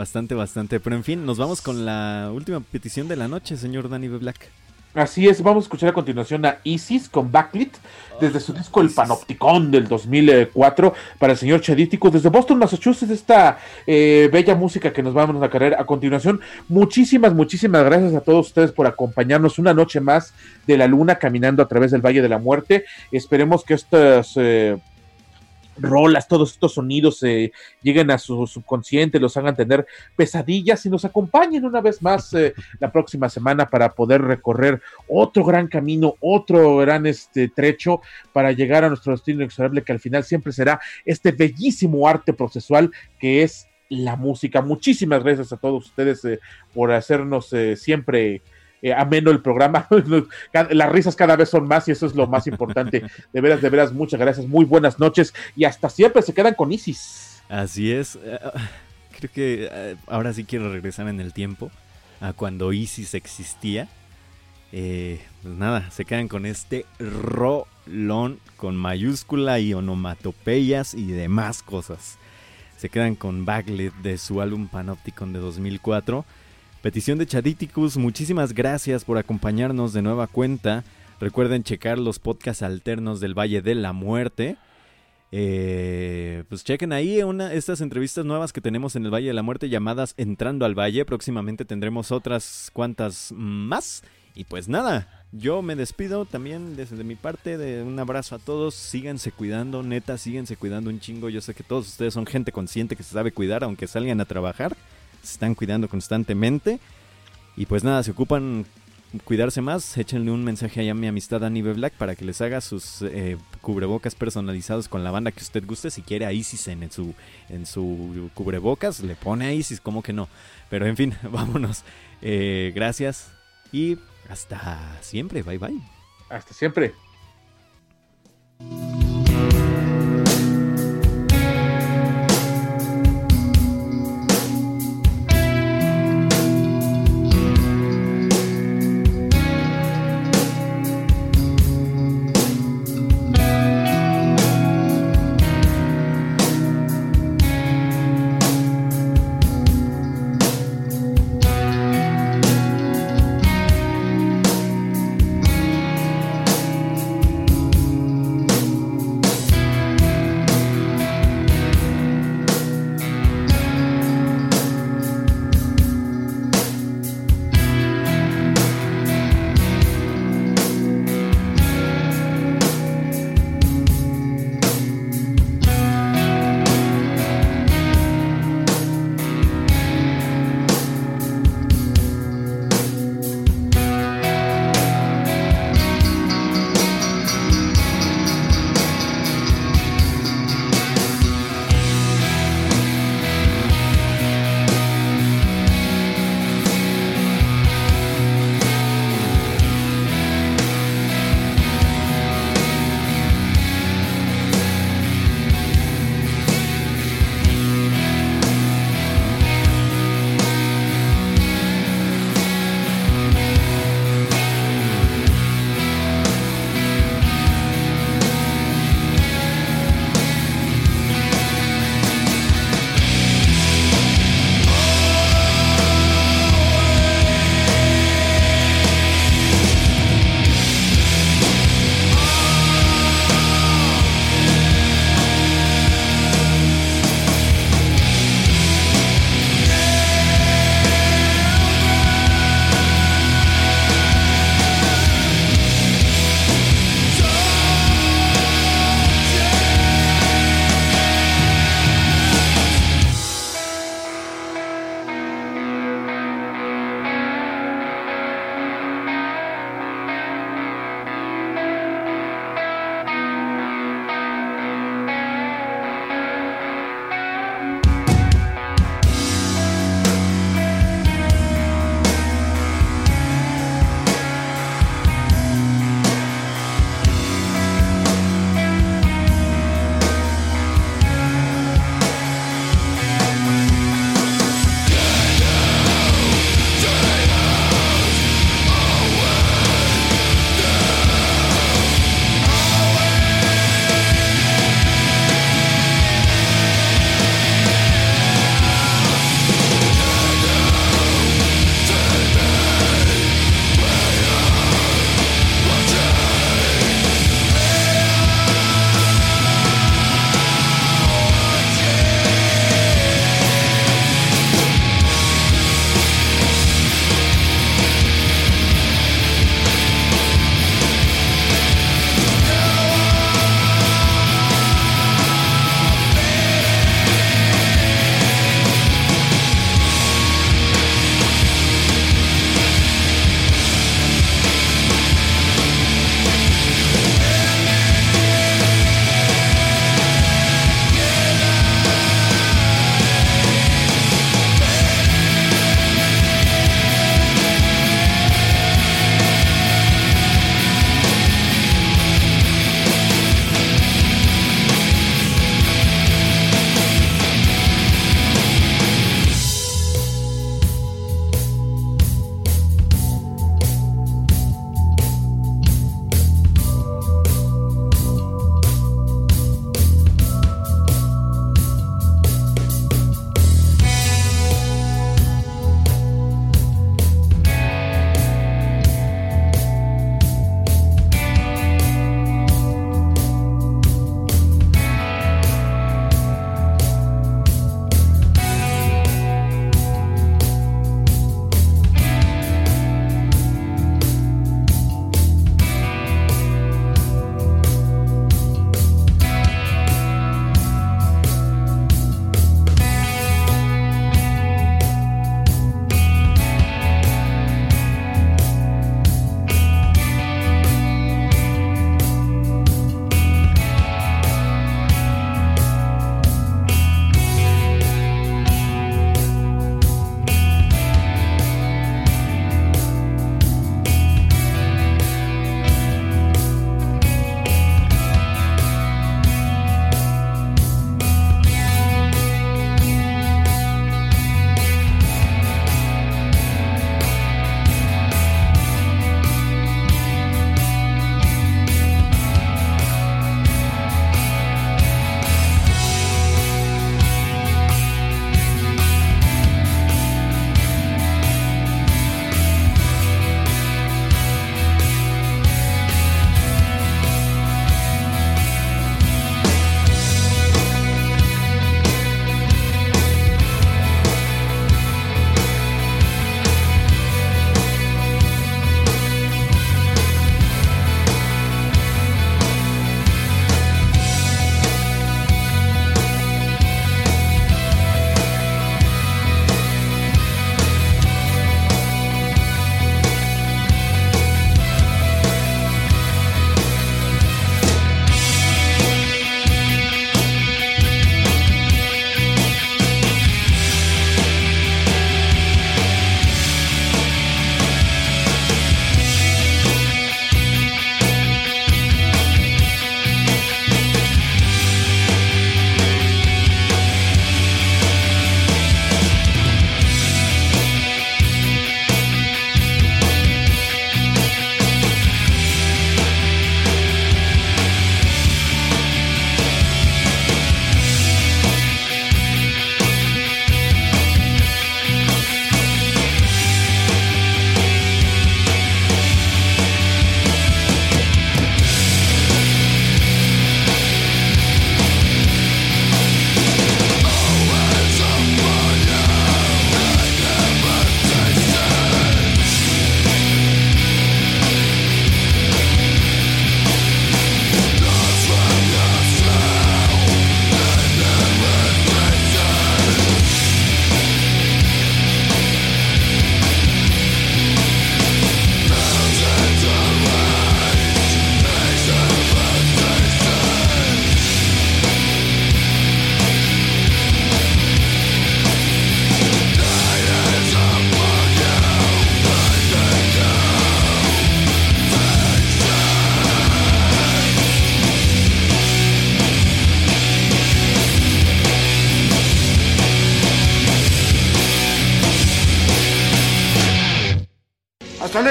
Bastante, bastante. Pero en fin, nos vamos con la última petición de la noche, señor Danny B. Black. Así es, vamos a escuchar a continuación a Isis con Backlit desde su disco El Panopticon del 2004 para el señor Chadítico desde Boston, Massachusetts, esta eh, bella música que nos vamos a caer a continuación. Muchísimas, muchísimas gracias a todos ustedes por acompañarnos una noche más de la luna caminando a través del Valle de la Muerte. Esperemos que estas... Eh, rolas, todos estos sonidos eh, lleguen a su subconsciente, los hagan tener pesadillas y nos acompañen una vez más eh, la próxima semana para poder recorrer otro gran camino, otro gran este, trecho para llegar a nuestro destino inexorable que al final siempre será este bellísimo arte procesual que es la música. Muchísimas gracias a todos ustedes eh, por hacernos siempre eh, ameno el programa. Las risas cada vez son más y eso es lo más importante. De veras, de veras, muchas gracias. Muy buenas noches y hasta siempre se quedan con Isis. Así es. Eh, creo que eh, ahora sí quiero regresar en el tiempo a cuando Isis existía. pues nada, se quedan con este rolón con mayúscula y onomatopeyas y demás cosas. Se quedan con Baglet de su álbum Panopticon de 2004 Petición de Chaditicus, muchísimas gracias por acompañarnos de nueva cuenta. Recuerden checar los podcasts alternos del Valle de la Muerte. Eh, pues chequen ahí una, estas entrevistas nuevas que tenemos en el Valle de la Muerte llamadas Entrando al Valle. Próximamente tendremos otras cuantas más. Y pues nada, yo me despido también desde mi parte de un abrazo a todos. Síganse cuidando, neta, síganse cuidando un chingo. Yo sé que todos ustedes son gente consciente que se sabe cuidar aunque salgan a trabajar se están cuidando constantemente. Y pues nada, se ocupan cuidarse más, échenle un mensaje a mi amistad Annie Black para que les haga sus eh, cubrebocas personalizados con la banda que usted guste. Si quiere a Isis en, su, en su cubrebocas, le pone a Isis, como que no. Pero en fin, vámonos. Eh, gracias y hasta siempre. Bye bye. Hasta siempre.